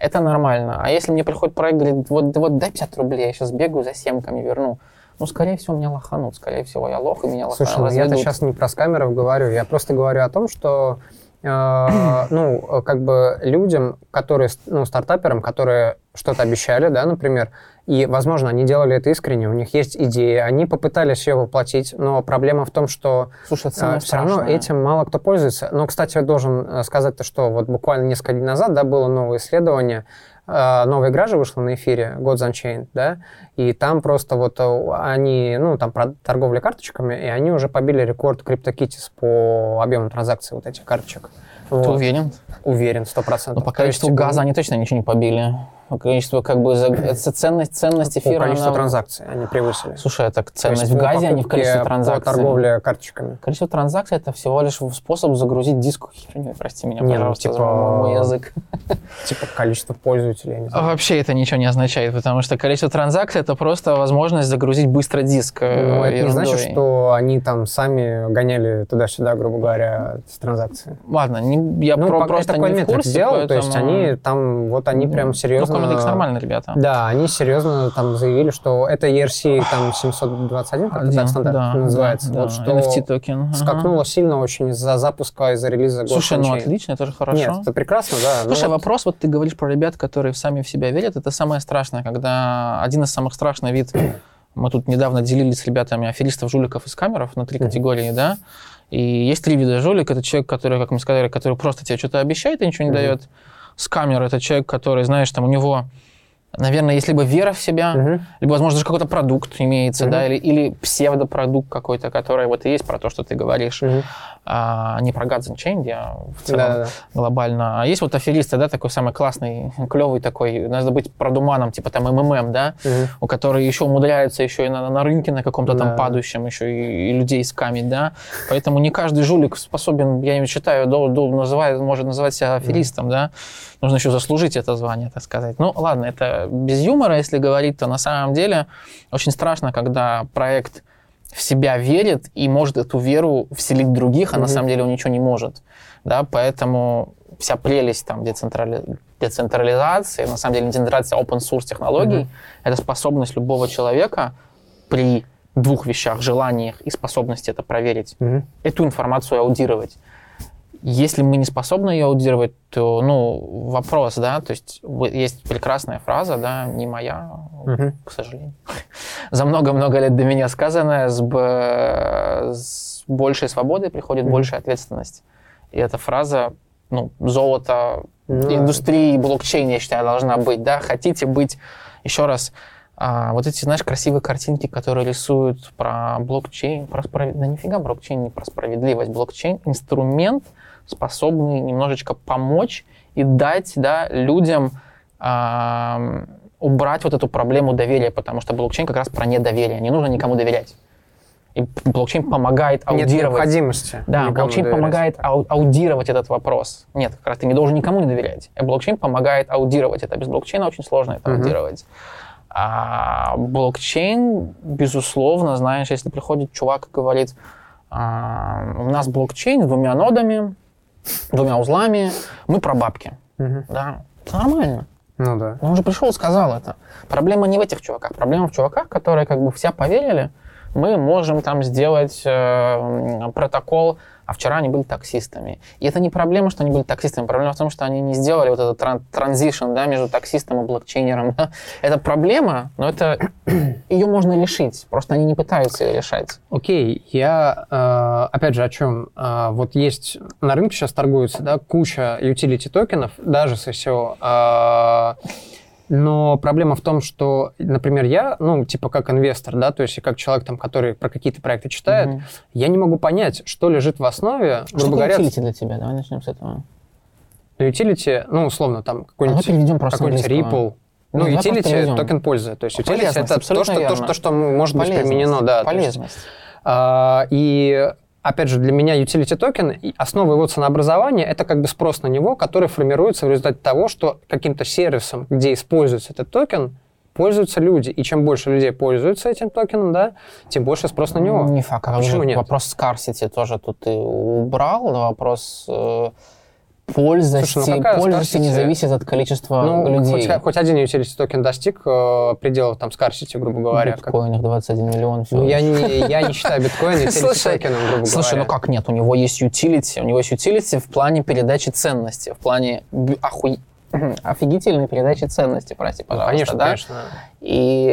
это нормально. А если мне приходит проект, говорит, вот, вот дай 50 рублей, я сейчас бегаю за семками, верну. Ну, скорее всего, меня лоханут. Скорее всего, я лох, и меня лоханут. Слушай, ну я-то сейчас не про скамеров говорю. Я просто говорю о том, что э, [clears throat] ну, как бы людям, которые, ну, стартаперам, которые что-то обещали, да, например, и, возможно, они делали это искренне, у них есть идеи, они попытались ее воплотить, но проблема в том, что Слушай, э, все равно этим мало кто пользуется. Но, кстати, я должен э, сказать то, что вот буквально несколько дней назад, да, было новое исследование, э, новая игра же вышла на эфире, Gods Unchained, да, и там просто вот э, они, ну, там про торговля карточками, и они уже побили рекорд CryptoKitties по объему транзакций вот этих карточек. Ты вот. уверен? Уверен, сто процентов. Но по количеству газа они точно ничего не побили количество как бы это ценность ценность эфира. По количеству она... транзакций они превысили. Слушай, это ценность в газе, а не в количестве транзакций. По торговле карточками. Количество транзакций это всего лишь способ загрузить диск херню. Прости меня, не, ну, пожалуйста, ну, типа, мой язык. [laughs] Типа количество пользователей. А вообще это ничего не означает, потому что количество транзакций это просто возможность загрузить быстро диск. Э, ну, это не значит, что они там сами гоняли туда-сюда, грубо говоря, с транзакции. Ладно, не, я ну, про, просто такой не в курсе, сделал, поэтому... то есть они там, вот они прям серьезно Comedix нормальные ребята. Да, они серьезно там заявили, что это ERC там 721, как так стандарт да, называется. Да, вот что NFT токен. Скакнуло сильно очень из-за запуска, из-за релиза Слушай, ну отлично, это же хорошо. Нет, это прекрасно, да. Слушай, вот... вопрос, вот ты говоришь про ребят, которые сами в себя верят, это самое страшное, когда один из самых страшных вид [clears throat] мы тут недавно делились с ребятами аферистов, жуликов из камеров на три категории, да, и есть три вида жулик. Это человек, который, как мы сказали, который просто тебе что-то обещает и ничего не mm-hmm. дает. Скамер — это человек, который, знаешь, там у него наверное, есть либо вера в себя, uh-huh. либо, возможно, даже какой-то продукт имеется, uh-huh. да, или, или псевдопродукт какой-то, который вот и есть про то, что ты говоришь, uh-huh. А, не про Gods and Change, а в целом да, да. глобально. А есть вот аферисты, да, такой самый классный, клевый такой, надо быть продуманом, типа там МММ, да, uh-huh. у которых еще умудряются еще и на, на рынке на каком-то да. там падающем еще и, и людей скамить, да, поэтому не каждый жулик способен, я не считаю, до, до, называет, может называть себя аферистом, uh-huh. да, нужно еще заслужить это звание, так сказать. Ну, ладно, это без юмора, если говорить, то на самом деле очень страшно, когда проект в себя верит и может эту веру вселить других, а mm-hmm. на самом деле он ничего не может. Да, поэтому вся прелесть там децентрали... децентрализации, на самом деле децентрализация open source технологий, mm-hmm. это способность любого человека при двух вещах, желаниях и способности это проверить, mm-hmm. эту информацию аудировать. Если мы не способны ее аудировать, то, ну, вопрос, да, то есть есть прекрасная фраза, да, не моя, угу. к сожалению, [laughs] за много-много лет до меня сказанная, с, б... с большей свободой приходит угу. большая ответственность. И эта фраза, ну, золото ну, индустрии блокчейн, я считаю, должна быть, да, хотите быть, еще раз, а, вот эти, знаешь, красивые картинки, которые рисуют про блокчейн, про справедливость, да нифига блокчейн не про справедливость, блокчейн — инструмент, способны немножечко помочь и дать да, людям э, убрать вот эту проблему доверия, потому что блокчейн как раз про недоверие. Не нужно никому доверять. И блокчейн помогает аудировать. Нет необходимости. Да, блокчейн доверять. помогает ау- аудировать этот вопрос. Нет, как раз ты не должен никому не доверять. И блокчейн помогает аудировать это. Без блокчейна очень сложно это uh-huh. аудировать. А блокчейн, безусловно, знаешь, если приходит чувак и говорит, а, у нас блокчейн с двумя нодами, двумя узлами, мы про бабки. Угу. Да, это нормально. Ну да. Он уже пришел и сказал это. Проблема не в этих чуваках. Проблема в чуваках, которые как бы все поверили, мы можем там сделать э, протокол а вчера они были таксистами. И это не проблема, что они были таксистами, проблема в том, что они не сделали вот этот тран- транзишн да, между таксистом и блокчейнером. Да. Это проблема, но это [clears throat] ее можно решить, просто они не пытаются ее решать. Окей, okay, я э, опять же о чем? Э, вот есть на рынке сейчас торгуется да, куча utility токенов, даже с ICO. Но проблема в том, что, например, я, ну, типа как инвестор, да, то есть как человек, там, который про какие-то проекты читает, угу. я не могу понять, что лежит в основе, что грубо говоря... utility для тебя? Давай начнем с этого. Ну, utility, ну, условно, там, какой-нибудь, а какой-нибудь Ripple, ну, ну utility — токен пользы. То есть utility — это то что, то, что, что может быть применено. Да, Полезность. Есть, а, и опять же, для меня utility токен, основа его ценообразования, это как бы спрос на него, который формируется в результате того, что каким-то сервисом, где используется этот токен, пользуются люди. И чем больше людей пользуются этим токеном, да, тем больше спрос на него. Не факт. Почему нет? Вопрос scarcity тоже тут ты убрал. Вопрос э, полезности, Слушай, ну полезности не зависит от количества ну, людей. Хоть, хоть один utility токен достиг э, пределов там scarcity, грубо говоря. В биткоинах 21 миллион. Ну, я не, я не считаю биткоин [laughs] utility токеном, грубо Слушай, говоря. ну как нет? У него есть utility. У него есть utility в плане передачи ценности, в плане охуй офигительной передачи ценности, прости, ну, пожалуйста. Ну, конечно, да? конечно. И,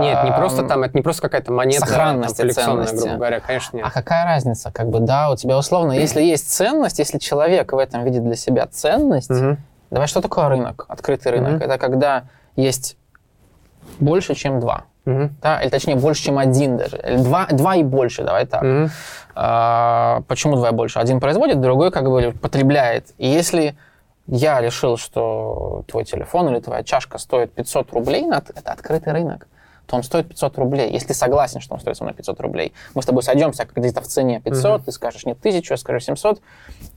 нет, не просто там, это не просто какая-то монета сохранность там, коллекционная, грубо говоря, конечно, нет. А какая разница, как бы, да, у тебя условно, если есть ценность, если человек в этом видит для себя ценность, угу. давай, что такое рынок, открытый рынок? Угу. Это когда есть больше, чем два. Угу. Да, или точнее больше, чем один даже. Или два, два и больше, давай так. Угу. А, почему два и больше? Один производит, другой как бы потребляет. И если я решил, что твой телефон или твоя чашка стоит 500 рублей, это открытый рынок, то он стоит 500 рублей. Если согласен, что он стоит со мной 500 рублей, мы с тобой сойдемся где-то в цене 500, mm-hmm. ты скажешь нет 1000, я скажу 700.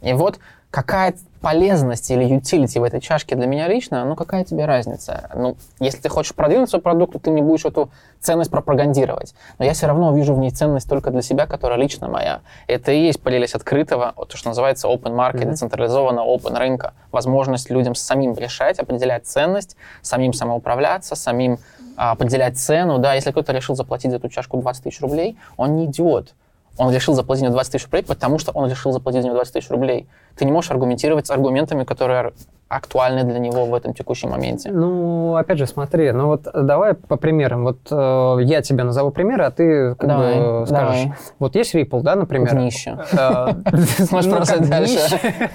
И вот какая полезность или utility в этой чашке для меня лично, ну какая тебе разница? Ну, если ты хочешь продвинуть свой продукт, то ты не будешь эту ценность пропагандировать. Но я все равно вижу в ней ценность только для себя, которая лично моя. Это и есть прелесть открытого, то, что называется open market, mm-hmm. децентрализованного open рынка. Возможность людям самим решать, определять ценность, самим самоуправляться, самим определять цену. Да, если кто-то решил заплатить за эту чашку 20 тысяч рублей, он не идиот он решил заплатить мне 20 тысяч рублей, потому что он решил заплатить за него 20 тысяч рублей. Ты не можешь аргументировать с аргументами, которые актуальны для него в этом текущем моменте. Ну, опять же, смотри, ну вот давай по примерам. Вот э, я тебе назову примеры, а ты как давай, бы скажешь. Давай. Вот есть Ripple, да, например? Днище. [laughs] Сможешь продолжать дальше.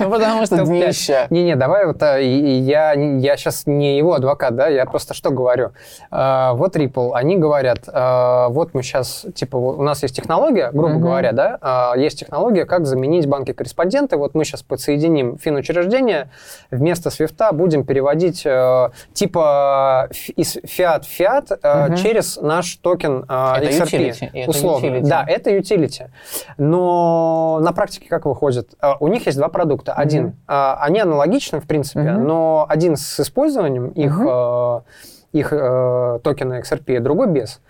Ну, потому что днище. Не-не, давай вот э, я сейчас не его адвокат, да, я просто что говорю. Э, вот Ripple, они говорят, э, вот мы сейчас, типа, у нас есть технология, грубо говоря, да, есть технология, как заменить банки-корреспонденты. Вот мы сейчас подсоединим финучреждение вместо свифта будем переводить э, типа из фиат в фиат э, угу. через наш токен э, это XRP. Utility. Условно. Это utility. Да, это utility. Но на практике как выходит? Э, у них есть два продукта. Угу. Один, э, они аналогичны, в принципе, угу. но один с использованием их, угу. э, их э, токена XRP, другой без.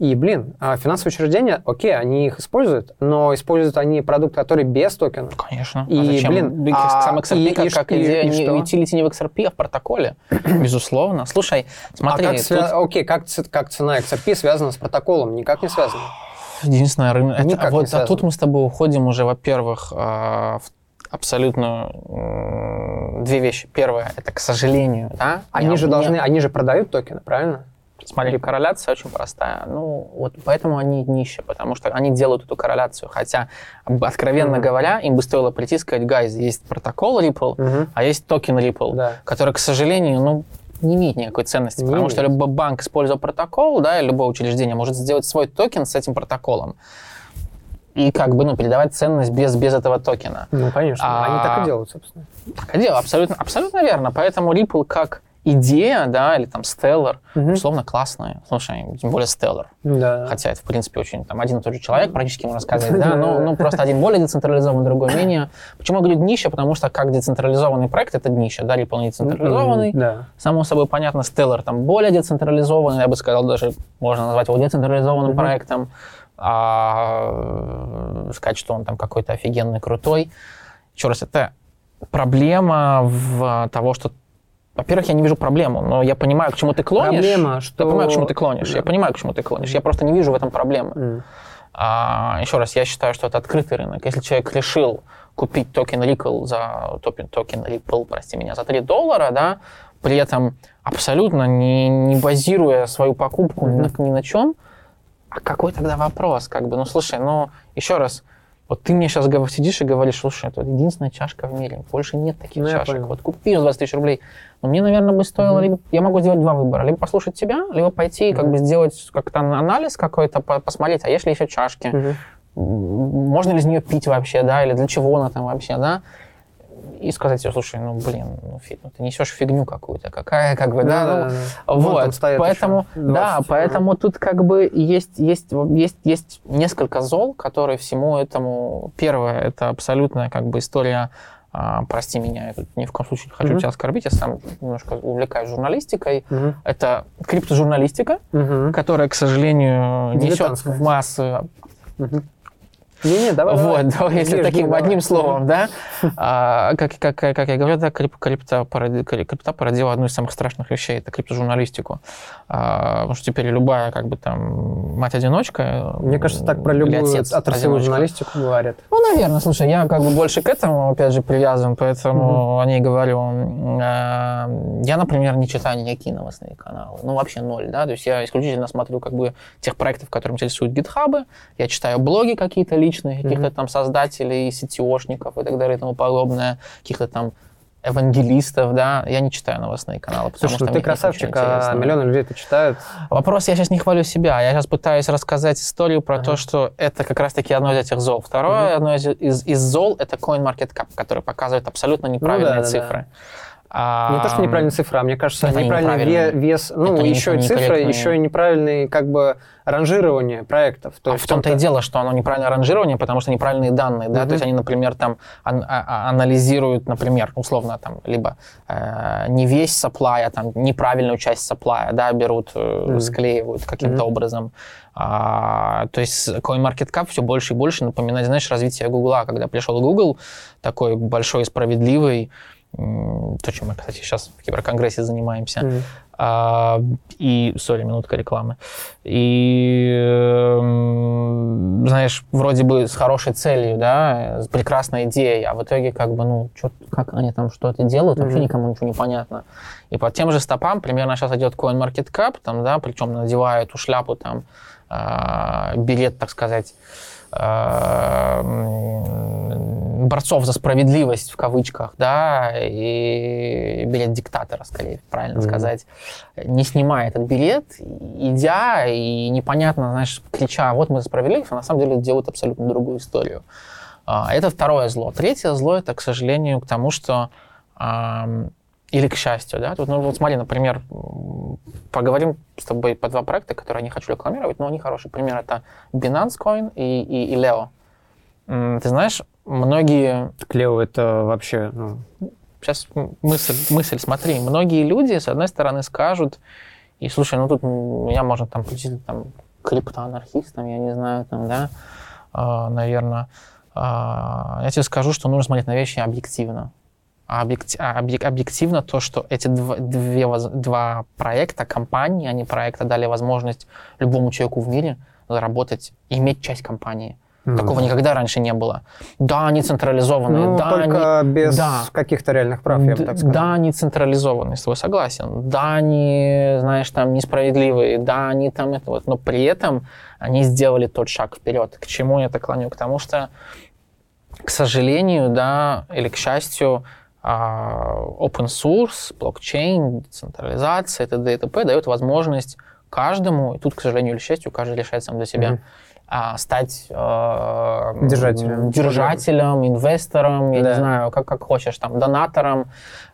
И, блин, а финансовые учреждения, окей, они их используют, но используют они продукт, который без токена. Конечно. И, а зачем? блин, а, сам XRP и, как, и, как и, идея, и, не, utility не в XRP, а в протоколе. [clears throat] Безусловно. Слушай, смотри... А как, тут... окей, как, как цена XRP связана с протоколом? Никак не связана. [sighs] Единственное, рынок... Это, вот, а тут мы с тобой уходим уже, во-первых, а, в абсолютно две вещи. Первое, это, к сожалению, да? Они же должны, они же продают токены, правильно? Смотри, корреляция очень простая. Ну, вот поэтому они днище, потому что они делают эту корреляцию. Хотя, откровенно mm-hmm. говоря, им бы стоило прийти и сказать, guys, есть протокол Ripple, mm-hmm. а есть токен Ripple, да. который, к сожалению, ну, не имеет никакой ценности, не потому имеет. что любой банк, используя протокол, да, и любое учреждение может сделать свой токен с этим протоколом и как бы, ну, передавать ценность без, без этого токена. Ну, конечно. А, Они так и делают, собственно. Так и делают, абсолютно, абсолютно верно. Поэтому Ripple как идея, да, или там Stellar, угу. условно классная. Слушай, тем более Stellar. Да. Хотя это, в принципе, очень там один и тот же человек, практически можно сказать, [laughs] да, но ну, просто один более децентрализованный, другой менее. Почему я говорю днище? Потому что как децентрализованный проект, это днище, да, Ripple не децентрализованный. Да. Само собой понятно, Stellar там более децентрализованный, я бы сказал, даже можно назвать его децентрализованным угу. проектом. А, сказать, что он там какой-то офигенный, крутой. Еще раз, это проблема в того, что во-первых, я не вижу проблему, но я понимаю, к чему ты клонишь. Проблема, что... Я понимаю, к чему ты клонишь. Да. Я понимаю, к чему ты клонишь. Я просто не вижу в этом проблемы. Mm. А, еще раз, я считаю, что это открытый рынок. Если человек решил купить токен Ripple за токен, токен Ripple, прости меня, за 3 доллара, да, при этом абсолютно не, не базируя свою покупку mm-hmm. ни, на, ни на чем, а какой тогда вопрос? Как бы, ну слушай, ну еще раз, вот ты мне сейчас сидишь и говоришь, слушай, это единственная чашка в мире, больше нет таких ну, чашек. Вот купишь 20 тысяч рублей. Но мне, наверное, бы стоило, mm-hmm. либо я могу сделать два выбора, либо послушать тебя, либо пойти mm-hmm. как бы сделать как-то анализ какой-то, посмотреть, а есть ли еще чашки, mm-hmm. можно ли из нее пить вообще, да, или для чего она там вообще, да и сказать слушай, ну, блин, ну, фиг, ну ты несешь фигню какую-то, какая, как бы, да, да, ну, да. вот, поэтому, да, поэтому тут как бы есть, есть, есть, есть несколько зол, которые всему этому, первое, это абсолютная как бы история а, прости меня, я тут ни в коем случае не хочу mm-hmm. тебя оскорбить, я сам немножко увлекаюсь журналистикой. Mm-hmm. Это криптожурналистика, mm-hmm. которая, к сожалению, несет в массы mm-hmm. Не-не, давай. Вот, давай, если таким одним словом, да. А, как, как, как я говорю, да, крип, крипта, породи, крипта породила одну из самых страшных вещей, это криптожурналистику. А, потому что теперь любая, как бы там, мать-одиночка... Мне кажется, так про любую отраслевую журналистику говорят. Ну, наверное, слушай, я как бы больше к этому, опять же, привязан, поэтому о ней говорю. А, я, например, не читаю никакие новостные каналы. Ну, вообще ноль, да, то есть я исключительно смотрю как бы тех проектов, которые интересуют гитхабы, я читаю блоги какие-то личные, личных, каких-то там создателей, сетеошников и так далее и тому подобное, каких-то там евангелистов, да, я не читаю новостные каналы. Слушай, что ну ты красавчик, а миллионы людей это читают. Вопрос, я сейчас не хвалю себя, я сейчас пытаюсь рассказать историю про ага. то, что это как раз-таки одно из этих зол. Второе, угу. одно из, из, из зол, это CoinMarketCap, который показывает абсолютно неправильные ну, да, цифры. Да, да. А, не то, что неправильная цифра, а мне кажется, это неправильный вес, ну, это еще и цифра, еще и неправильный как бы ранжирование проектов. То а в том-то и дело, что оно неправильное ранжирование, потому что неправильные данные, да, mm-hmm. то есть они, например, там ан- а- а- анализируют, например, условно там, либо э, не весь supply, а там неправильную часть supply, да, берут, э, mm-hmm. склеивают каким-то mm-hmm. образом. А, то есть CoinMarketCap все больше и больше напоминает, знаешь, развитие Гугла, когда пришел Google, такой большой справедливый, то, чем мы, кстати, сейчас в Киберконгрессе занимаемся. Mm-hmm. А, и, сори, минутка рекламы. И, э, знаешь, вроде бы с хорошей целью, да, с прекрасной идеей, а в итоге как бы, ну, чё, как они там что-то делают, mm-hmm. вообще никому ничего не понятно. И по тем же стопам примерно сейчас идет CoinMarketCap, там, да, причем надевая эту шляпу, там, э, билет, так сказать, э, борцов за справедливость в кавычках, да, и билет диктатора, скорее, правильно mm-hmm. сказать, не снимая этот билет, идя и непонятно, знаешь, крича, вот мы за справедливость, а на самом деле делают абсолютно другую историю. А, это второе зло. Третье зло это, к сожалению, к тому, что или к счастью, да. Тут, ну, вот смотри, например, поговорим с тобой по два проекта, которые я не хочу рекламировать, но они хорошие. Пример это Binance Coin и, и, и Leo. Ты знаешь, многие... Клео это вообще... Ну... Сейчас мысль, мысль, смотри. Многие люди, с одной стороны, скажут, и слушай, ну тут меня можно там причислить там, криптоанархистом, я не знаю, там, да, э, наверное. Э, я тебе скажу, что нужно смотреть на вещи объективно. А объектив, а объективно то, что эти два, две, два проекта, компании, они проекта дали возможность любому человеку в мире заработать, иметь часть компании. Mm. Такого никогда раньше не было. Да, они централизованные. Ну, да, только они, без да, каких-то реальных прав, я бы так сказал. Да, они централизованные, с тобой согласен. Да, они, знаешь, там несправедливые. Да, они там это вот. Но при этом они сделали тот шаг вперед. К чему я это клоню? К тому, что, к сожалению, да, или к счастью, а, open source, блокчейн, децентрализация, т.д. и т.п. дает возможность каждому, и тут, к сожалению или к счастью, каждый решает сам для себя, mm-hmm а, стать э, держателем, держателем инвестором, я да. не знаю, как, как хочешь, там, донатором,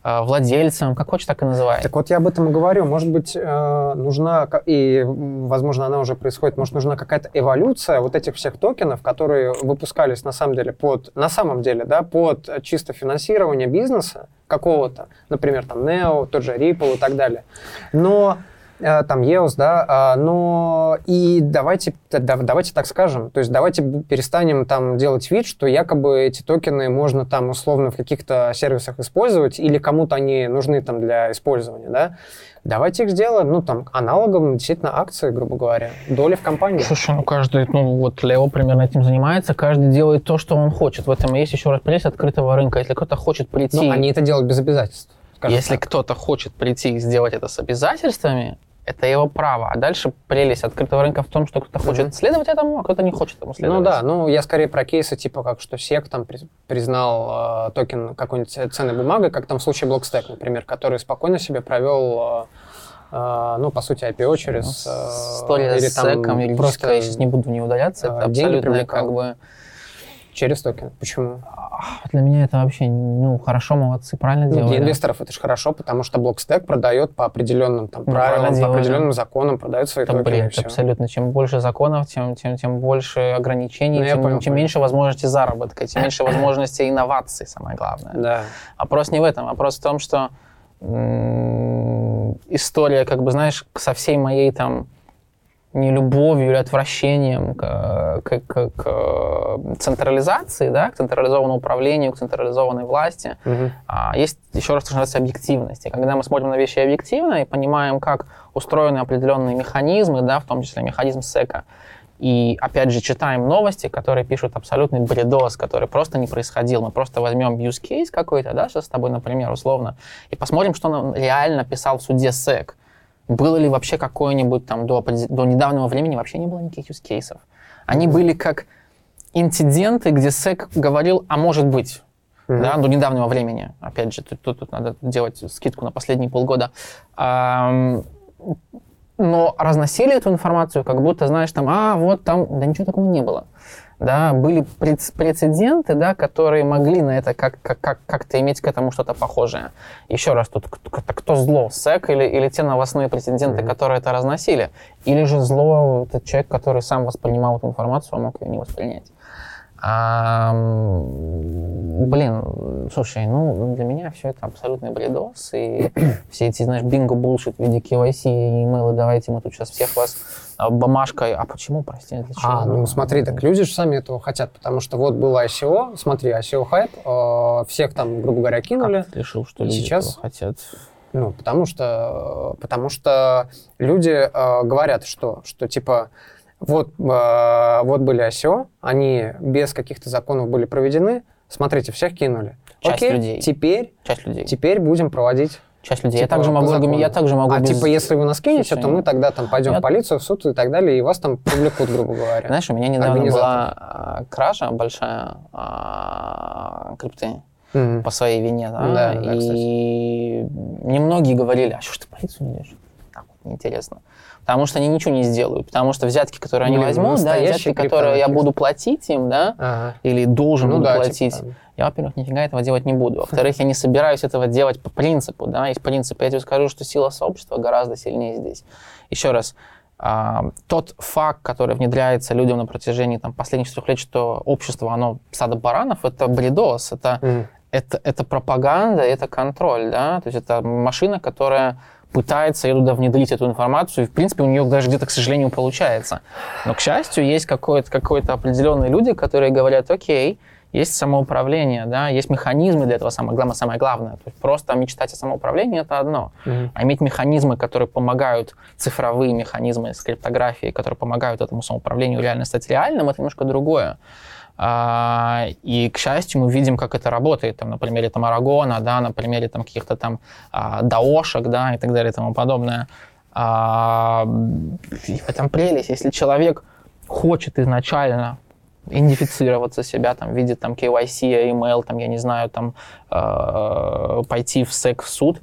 э, владельцем, как хочешь, так и называй. Так вот я об этом и говорю. Может быть, э, нужна, и, возможно, она уже происходит, может, нужна какая-то эволюция вот этих всех токенов, которые выпускались на самом деле под, на самом деле, да, под чисто финансирование бизнеса какого-то, например, там, Neo, тот же Ripple и так далее. Но там EOS, да, а, но и давайте, давайте так скажем, то есть давайте перестанем там делать вид, что якобы эти токены можно там условно в каких-то сервисах использовать или кому-то они нужны там для использования, да. Давайте их сделаем, ну, там, аналогом действительно акции, грубо говоря, доли в компании. Слушай, ну, каждый, ну, вот Лео примерно этим занимается, каждый делает то, что он хочет. В этом есть еще раз прелесть открытого рынка. Если кто-то хочет прийти... Ну, они это делают без обязательств. Если кто-то хочет прийти и сделать это с обязательствами, это его право. А дальше прелесть открытого рынка в том, что кто-то хочет mm-hmm. следовать этому, а кто-то не хочет этому следовать. Ну да, ну я скорее про кейсы, типа как, что SEC там признал э, токен какой-нибудь ценной бумагой, как там в случае Blockstack, например, который спокойно себе провел э, э, ну, по сути, IPO через... Э, История или с SEC, просто я сейчас не буду в нее вдаваться, э, это абсолютно как бы Через токен. Почему? Для меня это вообще, ну, хорошо, молодцы, правильно ну, делают. Для инвесторов это же хорошо, потому что Blockstack продает по определенным там, ну, правилам, по определенным законам, продает свои это токены. Бред, абсолютно. Чем больше законов, тем, тем, тем больше ограничений, ну, тем, понял, чем меньше возможностей заработка, тем меньше возможностей инноваций, самое главное. Да. Вопрос не в этом, вопрос в том, что история, как бы, знаешь, со всей моей там не любовью или отвращением к, к, к, к централизации, да, к централизованному управлению, к централизованной власти. Угу. А, есть еще раз, называется, объективность. И когда мы смотрим на вещи объективно и понимаем, как устроены определенные механизмы, да, в том числе механизм СЭКа, и опять же читаем новости, которые пишут абсолютный бредос, который просто не происходил. Мы просто возьмем use case какой-то, да, сейчас с тобой, например, условно, и посмотрим, что он реально писал в суде СЭК. Было ли вообще какое-нибудь там до, до недавнего времени вообще не было никаких use cases. Они были как инциденты, где СЭК говорил, а может быть, mm-hmm. да, до недавнего времени. Опять же, тут, тут, тут надо делать скидку на последние полгода. А, но разносили эту информацию, как будто, знаешь, там, а, вот там, да ничего такого не было. Да, были прецеденты, да, которые могли на это как, как, как, как-то иметь к этому что-то похожее. Еще раз, тут кто, кто зло, СЭК или, или те новостные прецеденты, mm-hmm. которые это разносили, или же зло этот человек, который сам воспринимал эту информацию, а мог ее не воспринять. А, блин, слушай, ну, для меня все это абсолютный бредос, и [clears throat] все эти, знаешь, бинго булшит в виде KYC и имейлы, давайте мы тут сейчас всех вас бумажкой. А почему, прости, для чего? А, ну смотри, так люди же сами этого хотят, потому что вот было ICO, смотри, ICO хайп, э, всех там, грубо говоря, кинули. Как ты решил, что люди сейчас этого хотят? Ну, потому что, потому что люди э, говорят, что, что типа вот, э, вот были ICO, они без каких-то законов были проведены. Смотрите, всех кинули. Часть Окей, людей. Теперь, Часть людей. теперь будем проводить часть людей. Типа, я также могу, я также могу. А без... типа, если вы нас кинете, то мы тогда там пойдем я... в полицию, в суд и так далее, и вас там привлекут, грубо говоря. Знаешь, у меня недавно была а, кража большая а, крипты mm-hmm. по своей вине, да, да, да и немногие говорили, а что ж ты полицию не идешь? Так вот, неинтересно потому что они ничего не сделают, потому что взятки, которые они Блин, возьмут, да, взятки, которые я буду платить им, да, ага. или должен ну, буду да, платить, типа, я, во-первых, нифига этого делать не буду. Во-вторых, я не собираюсь этого делать по принципу, да, есть принцип. Я тебе скажу, что сила сообщества гораздо сильнее здесь. Еще раз, а, тот факт, который внедряется людям на протяжении там, последних четырех лет, что общество, оно стадо баранов, это бредос, это, mm. это, это пропаганда, это контроль, да, то есть это машина, которая пытается ее туда внедрить эту информацию, и, в принципе, у нее даже где-то, к сожалению, получается. Но, к счастью, есть какое-то какое определенные люди, которые говорят, окей, есть самоуправление, да, есть механизмы для этого, самое главное, самое главное. То есть просто мечтать о самоуправлении — это одно. Mm-hmm. А иметь механизмы, которые помогают, цифровые механизмы с криптографией, которые помогают этому самоуправлению реально стать реальным, это немножко другое. А, и, к счастью, мы видим, как это работает, там, на примере там, Арагона, да, на примере там, каких-то там а, даошек да, и так далее и тому подобное. А, и в этом прелесть. Если человек хочет изначально идентифицироваться себя, там, видит там KYC, email, там, я не знаю, там, пойти в сек в суд,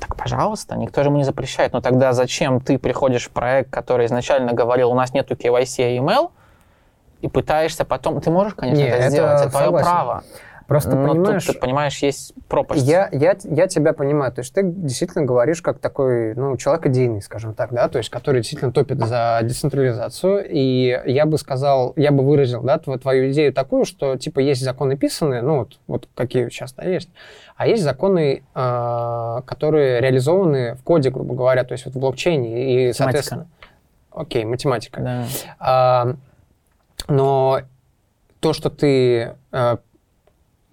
так, пожалуйста, никто же ему не запрещает. Но тогда зачем ты приходишь в проект, который изначально говорил, у нас нету KYC и email, и пытаешься потом... Ты можешь, конечно, Нет, это, это сделать, это твое право. Просто Но понимаешь, тут, ты понимаешь, есть пропасть. Я, я, я тебя понимаю. То есть ты действительно говоришь как такой, ну, человек идейный, скажем так, да, то есть который действительно топит за децентрализацию. И я бы сказал, я бы выразил, да, твою идею такую, что, типа, есть законы писанные, ну, вот, вот какие сейчас да, есть, а есть законы, э, которые реализованы в коде, грубо говоря, то есть вот в блокчейне. И, математика. соответственно... Окей, математика. Да. А, но то, что ты э,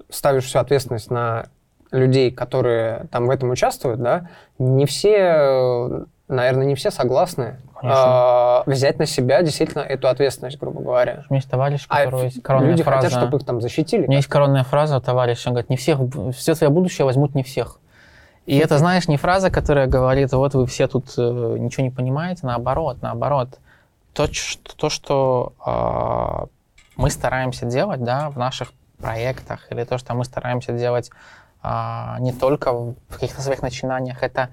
ставишь всю ответственность на людей, которые там в этом участвуют, да, не все, наверное, не все согласны э, взять на себя действительно эту ответственность, грубо говоря. У меня есть товарищ, у которого а есть коронная люди фраза. хотят, чтобы их там защитили. У меня есть коронная фраза у товарища, он говорит, не всех, все твое будущее возьмут не всех. И это, знаешь, не фраза, которая говорит, вот вы все тут э, ничего не понимаете, наоборот, наоборот то, что, то, что э, мы стараемся делать да, в наших проектах, или то, что мы стараемся делать э, не только в каких-то своих начинаниях, это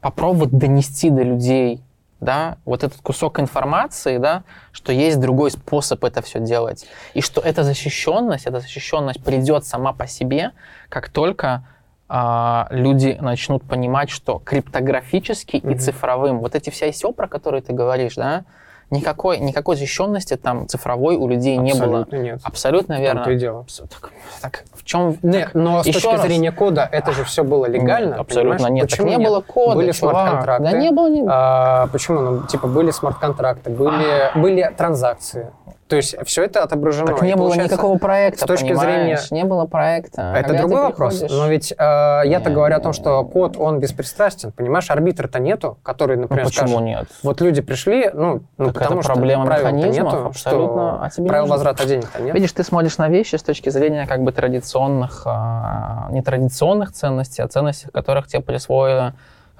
попробовать донести до людей да, вот этот кусок информации, да, что есть другой способ это все делать. И что эта защищенность, эта защищенность придет сама по себе, как только а, люди начнут понимать, что криптографически mm-hmm. и цифровым, вот эти все ICO, про которые ты говоришь, да, никакой, никакой защищенности там цифровой у людей Абсолютно не было. нет. Абсолютно верно. Дело. Так, так, в чем... Нет, так, но с точки раз. зрения кода это же все было легально. Абсолютно нет. Почему так не нет? было кода, Были смарт-контракты. Да не было. Не... А, почему? Ну, типа были смарт-контракты, были, были транзакции. То есть все это отображено. Так не было никакого проекта, с точки зрения... Не было проекта. Это другой вопрос. Но ведь э, я-то говорю о том, что код, он беспристрастен. Понимаешь, арбитра-то нету, который, например, ну, почему скажет, нет? Вот люди пришли, ну, ну так потому это что проблема механизмов, нету, абсолютно. Что а тебе правил возврата денег-то нет. Видишь, ты смотришь на вещи с точки зрения как бы традиционных, э, не традиционных ценностей, а ценностей, которых тебе присвоили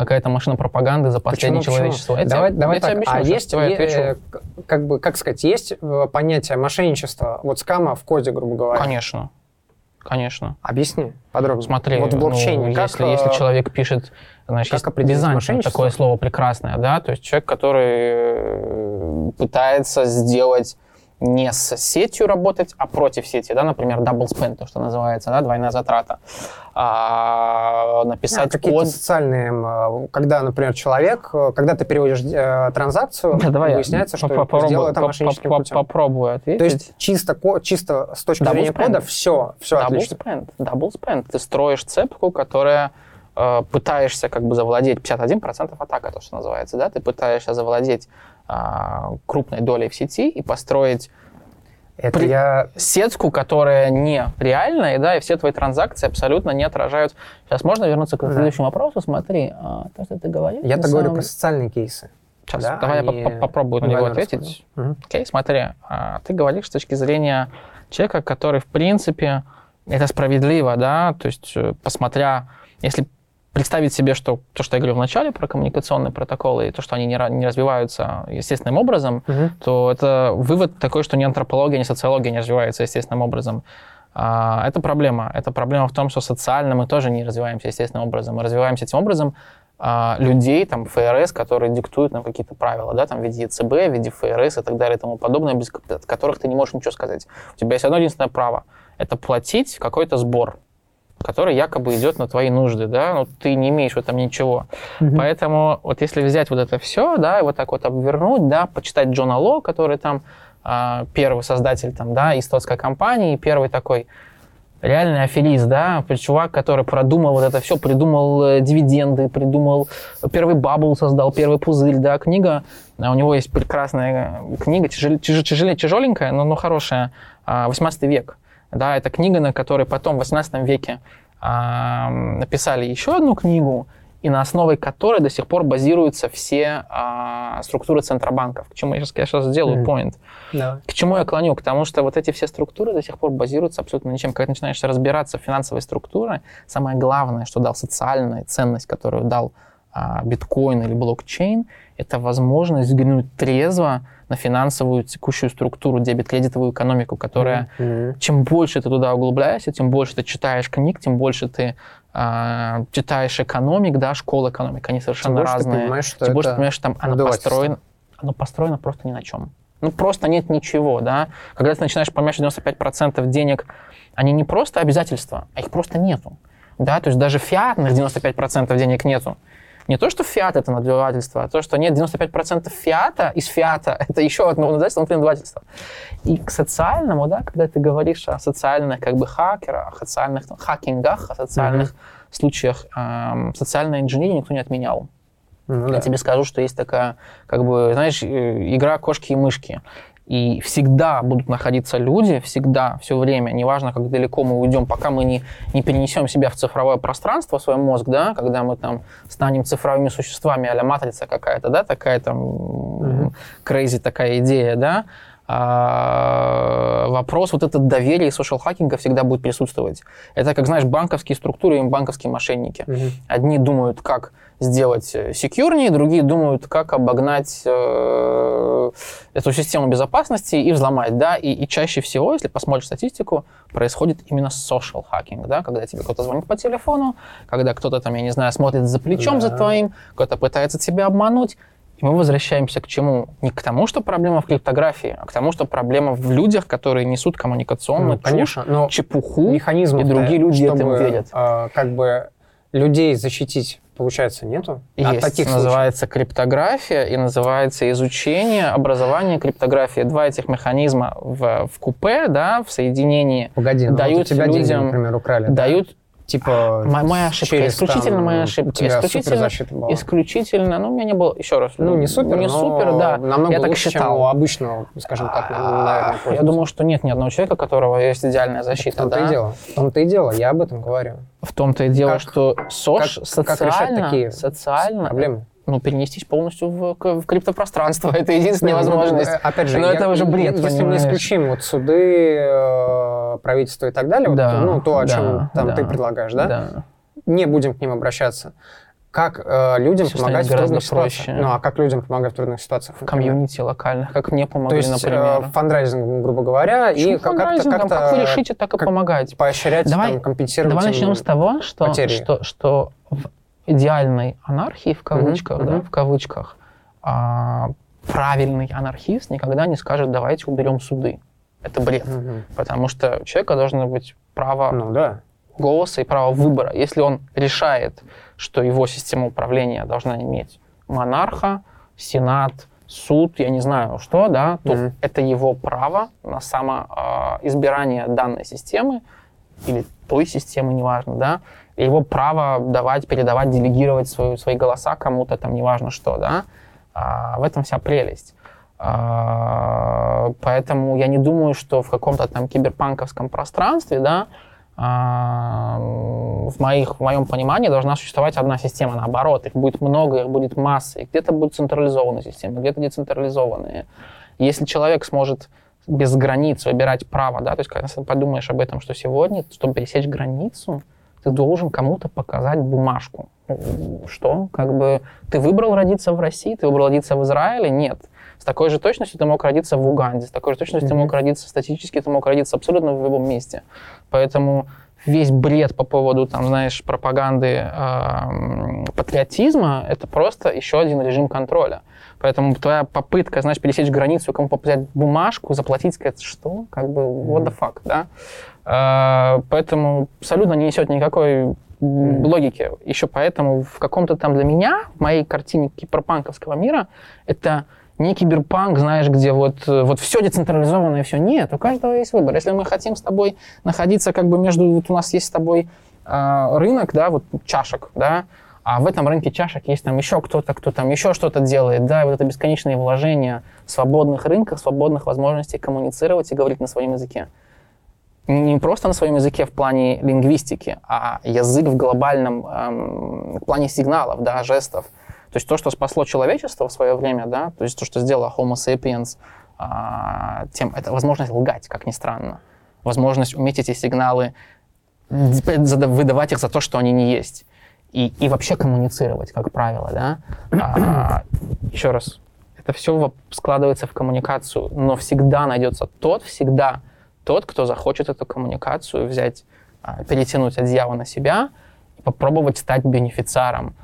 какая-то машина пропаганды за последнее почему, человечество. Почему? давай, давай так. Объясню, а есть, е- как бы, как сказать, есть э, понятие мошенничества, вот скама в коде, грубо говоря? Конечно. Конечно. Объясни подробнее. Смотри, вот в блокчейне. Ну, как, если, если э, человек пишет, значит, как есть такое слово прекрасное, да, то есть человек, который э, пытается сделать не с сетью работать, а против сети, да, например, double spend, то, что называется, да, двойная затрата. А, написать а, какие-то код. социальные, когда, например, человек, когда ты переводишь э, транзакцию, да, давай выясняется, что попробую, сделал это мошенническим путем. Попробую ответить. То есть чисто, чисто с точки double зрения spend. кода все, все double отлично. Spend, double spend. Ты строишь цепку, которая э, пытаешься как бы завладеть 51% атака, то, что называется, да, ты пытаешься завладеть э, крупной долей в сети и построить это при... я... сетку, которая не реальная, да, и все твои транзакции абсолютно не отражают. Сейчас можно вернуться к следующему да. вопросу? Смотри, а, то, что ты говоришь... Я-то говорю самом... про социальные кейсы. Сейчас, да, давай они... я попробую на него ответить. Угу. Окей, смотри, а, ты говоришь с точки зрения человека, который, в принципе, это справедливо, да, то есть, э, посмотря, если представить себе, что то, что я говорил в начале про коммуникационные протоколы, и то, что они не, не развиваются естественным образом, угу. то это вывод такой, что ни антропология, ни социология не развиваются естественным образом. А, это проблема. Это проблема в том, что социально мы тоже не развиваемся естественным образом. Мы развиваемся этим образом а, людей, там, ФРС, которые диктуют нам какие-то правила, да, там, в виде ЕЦБ, в виде ФРС и так далее и тому подобное, без которых ты не можешь ничего сказать. У тебя есть одно единственное право — это платить какой-то сбор который якобы идет на твои нужды, да, но ты не имеешь в этом ничего. Mm-hmm. Поэтому вот если взять вот это все, да, и вот так вот обвернуть, да, почитать Джона Ло, который там э, первый создатель там, да, истотской компании, первый такой реальный аферист, да, чувак, который продумал вот это все, придумал э, дивиденды, придумал первый бабл создал, первый пузырь, да, книга, а у него есть прекрасная книга, тяжел, тяжел, тяжеленькая, но, но хорошая, 18 век, да, это книга, на которой потом в 18 веке э, написали еще одну книгу, и на основе которой до сих пор базируются все э, структуры центробанков. К чему я сейчас, я сейчас сделаю point. Mm. К чему я клоню? К тому, что вот эти все структуры до сих пор базируются абсолютно ничем. Когда ты начинаешь разбираться в финансовой структуре, самое главное, что дал социальная ценность, которую дал биткоин или блокчейн, это возможность взглянуть трезво на финансовую текущую структуру, дебет-кредитовую экономику, которая, mm-hmm. чем больше ты туда углубляешься, тем больше ты читаешь книг, тем больше ты э, читаешь экономик, да, школа экономик, они совершенно тем разные. Ты понимаешь, что тем больше ты понимаешь, что там оно построено, оно построено просто ни на чем. Ну, просто нет ничего, да. Когда ты начинаешь понимать, что 95% денег, они не просто обязательства, а их просто нету. Да, то есть даже фиатных 95% денег нету не то, что фиат это надувательство, а то, что нет 95% фиата из фиата, это еще одно надувательство внутри надувательства. И к социальному, да, когда ты говоришь о социальных как бы хакерах, о социальных там, хакингах, о социальных mm-hmm. случаях, эм, социальной инженерии никто не отменял. Ну, Я да. тебе скажу, что есть такая, как бы, знаешь, э, игра кошки и мышки. И всегда будут находиться люди, всегда, все время, неважно, как далеко мы уйдем, пока мы не, не перенесем себя в цифровое пространство, свой мозг, да, когда мы там станем цифровыми существами, а матрица какая-то, да, такая там mm-hmm. такая идея, да, а, вопрос вот этот доверия и социал-хакинга всегда будет присутствовать. Это, как знаешь, банковские структуры и банковские мошенники. Mm-hmm. Одни думают, как сделать э, секьюрнее, другие думают, как обогнать э, эту систему безопасности и взломать, да, и, и чаще всего, если посмотришь статистику, происходит именно social hacking, да, когда тебе кто-то звонит по телефону, когда кто-то там, я не знаю, смотрит за плечом да. за твоим, кто-то пытается тебя обмануть, и мы возвращаемся к чему? Не к тому, что проблема в криптографии, а к тому, что проблема в людях, которые несут коммуникационную ну, конечно, чушь, но чепуху, и другие люди чтобы, этому верят. Э, как бы людей защитить получается, нету? Есть. От таких называется случаев. криптография и называется изучение, образование криптографии. Два этих механизма в, в купе, да, в соединении Погоди, ну дают вот у тебя людям, деньги, например, украли. Дают да? Типа моя ошибка, через, исключительно там, моя ошибка. У тебя исключительно, была. исключительно, ну, у меня не было, еще раз. Ну, не супер, не супер, да. Намного я так лучше, считал. чем у обычного, скажем так, наверное, Я думал, что нет ни одного человека, у которого есть идеальная защита, В том-то да? и дело. В том-то и дело, я об этом говорю. В том-то и дело, как, что СОЖ как, социально, как решать такие социально, проблемы? Ну, перенестись полностью в, в криптопространство. [laughs] Это единственная ну, возможность. Опять же, Но я, это уже бред, Если понимаешь? мы исключим вот суды, э, правительство и так далее, да, вот, ну, то, о чем да, там да, ты предлагаешь, да? Да не будем к ним обращаться. Как э, людям Все помогать в трудных проще. ситуациях? Ну, а как людям помогать в трудных ситуациях? В комьюнити локальных, как мне помогли, То есть, например. Э, фандрайзингом, грубо говоря, Почему и как-то, как-то... Как вы решите, так и как помогать. Поощрять, давай, там, компенсировать Давай начнем с того, что, что, что в идеальной анархии, в кавычках, mm-hmm. да, mm-hmm. в кавычках, а, правильный анархист никогда не скажет, давайте уберем суды. Это бред. Угу. Потому что у человека должно быть право ну, да. голоса и право выбора. Если он решает, что его система управления должна иметь монарха, сенат, суд, я не знаю что, да, то mm-hmm. это его право на самоизбирание данной системы или той системы, неважно, да, его право давать, передавать, делегировать свою, свои голоса кому-то, там, неважно что, да, а, в этом вся прелесть. А, поэтому я не думаю, что в каком-то там киберпанковском пространстве, да, а, в, моих, в моем понимании должна существовать одна система. Наоборот, их будет много, их будет масса. И где-то будут централизованные системы, где-то децентрализованные. Если человек сможет без границ выбирать право, да, то есть когда ты подумаешь об этом, что сегодня, чтобы пересечь границу, ты должен кому-то показать бумажку. Что? Как бы ты выбрал родиться в России, ты выбрал родиться в Израиле? Нет. С такой же точностью ты мог родиться в Уганде, с такой же точностью mm-hmm. ты мог родиться статически, ты мог родиться абсолютно в любом месте. Поэтому весь бред по поводу, там, знаешь, пропаганды э, патриотизма, это просто еще один режим контроля. Поэтому твоя попытка, знаешь, пересечь границу, кому взять бумажку, заплатить, сказать, что, как бы, what the fuck, да? Э, поэтому абсолютно не несет никакой логики. Еще поэтому в каком-то там для меня, в моей картине киберпанковского мира, это не киберпанк, знаешь, где вот, вот все децентрализовано и все. Нет, у каждого есть выбор. Если мы хотим с тобой находиться как бы между... Вот у нас есть с тобой э, рынок, да, вот чашек, да, а в этом рынке чашек есть там еще кто-то, кто там еще что-то делает, да, и вот это бесконечное вложение свободных рынков, свободных возможностей коммуницировать и говорить на своем языке. Не просто на своем языке в плане лингвистики, а язык в глобальном эм, плане сигналов, да, жестов. То есть то, что спасло человечество в свое время, да, то есть то, что сделало Homo sapiens, а, тем, это возможность лгать, как ни странно. Возможность уметь эти сигналы, выдавать их за то, что они не есть. И, и вообще коммуницировать, как правило, да. А, [coughs] еще раз, это все складывается в коммуникацию, но всегда найдется тот, всегда тот, кто захочет эту коммуникацию взять, а, перетянуть одеяло на себя и попробовать стать бенефициаром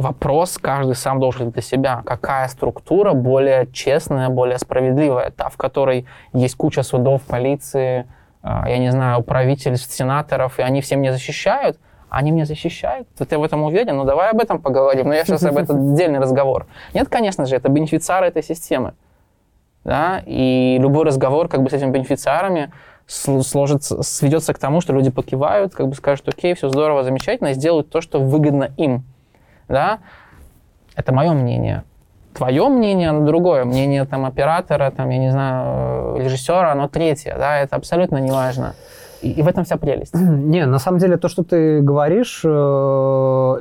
вопрос каждый сам должен для себя. Какая структура более честная, более справедливая? Та, в которой есть куча судов, полиции, а, я не знаю, правительств, сенаторов, и они все меня защищают, они меня защищают. Ты в этом уверен? Ну, давай об этом поговорим. Но я сейчас об этом отдельный [laughs] разговор. Нет, конечно же, это бенефициары этой системы. Да? И любой разговор как бы с этими бенефициарами сложится, сведется к тому, что люди покивают, как бы скажут, окей, все здорово, замечательно, и сделают то, что выгодно им да, это мое мнение. Твое мнение, оно другое. Мнение там оператора, там, я не знаю, э, режиссера, оно третье, да, это абсолютно не важно. И, в этом вся прелесть. Не, на самом деле то, что ты говоришь э,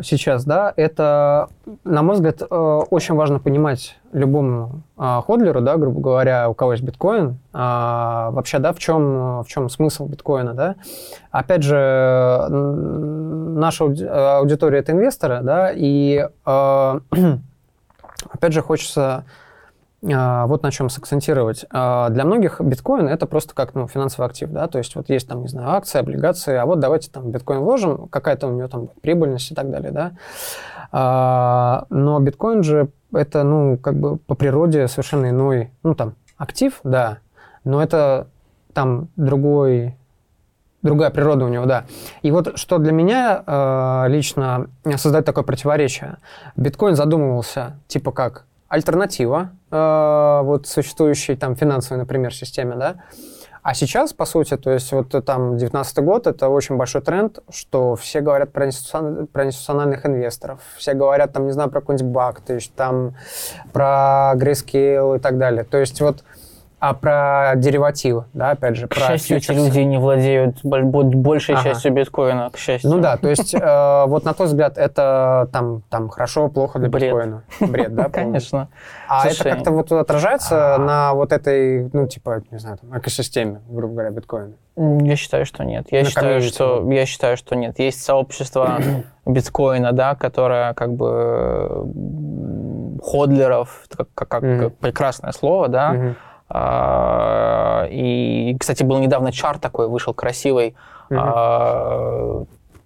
сейчас, да, это, на мой взгляд, э, очень важно понимать любому э, ходлеру, да, грубо говоря, у кого есть биткоин, э, вообще, да, в чем, в чем смысл биткоина, да. Опять же, наша аудитория это инвесторы, да, и э, [clears throat] опять же хочется вот на чем сакцентировать. А, для многих биткоин это просто как ну, финансовый актив, да, то есть вот есть там, не знаю, акции, облигации, а вот давайте там биткоин вложим, какая-то у него там прибыльность и так далее, да. А, но биткоин же это, ну, как бы по природе совершенно иной, ну, там, актив, да, но это там другой другая природа у него, да. И вот что для меня э, лично создает такое противоречие. Биткоин задумывался типа как альтернатива э, вот существующей там финансовой, например, системе, да. А сейчас, по сути, то есть вот там 19 год, это очень большой тренд, что все говорят про, институцион... про институциональных инвесторов, все говорят там, не знаю, про какой-нибудь баг, то есть там про Grayscale и так далее. То есть вот а про деривативы, да, опять же, к про счастью, эти люди не владеют большей ага. частью биткоина, к счастью. Ну да, то есть э, вот на тот взгляд это там, там хорошо, плохо для Бред. биткоина. Бред, да? [laughs] Конечно. А это как-то вот отражается на вот этой, ну типа, не знаю, там, экосистеме, грубо говоря, биткоина? Я считаю, что нет. Я считаю, что я считаю, что нет. Есть сообщество [clears throat] биткоина, да, которое как бы ходлеров, как, как, как прекрасное слово, да, а, и, кстати, был недавно чарт такой, вышел красивый. Mm-hmm.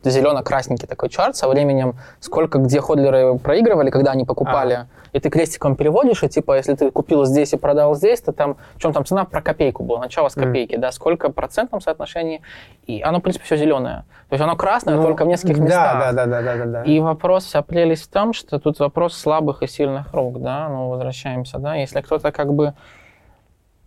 зелено-красненький такой чарт со временем, сколько где ходлеры проигрывали, когда они покупали. А. И ты крестиком переводишь, и типа, если ты купил здесь и продал здесь, то там, в чем там цена про копейку была, начало с копейки, mm. да, сколько процентном соотношении, и оно, в принципе, все зеленое. То есть оно красное, ну, только в нескольких да, местах. Да, да, да, да, да, да. И вопрос, вся прелесть в том, что тут вопрос слабых и сильных рук, да, ну, возвращаемся, да, если кто-то как бы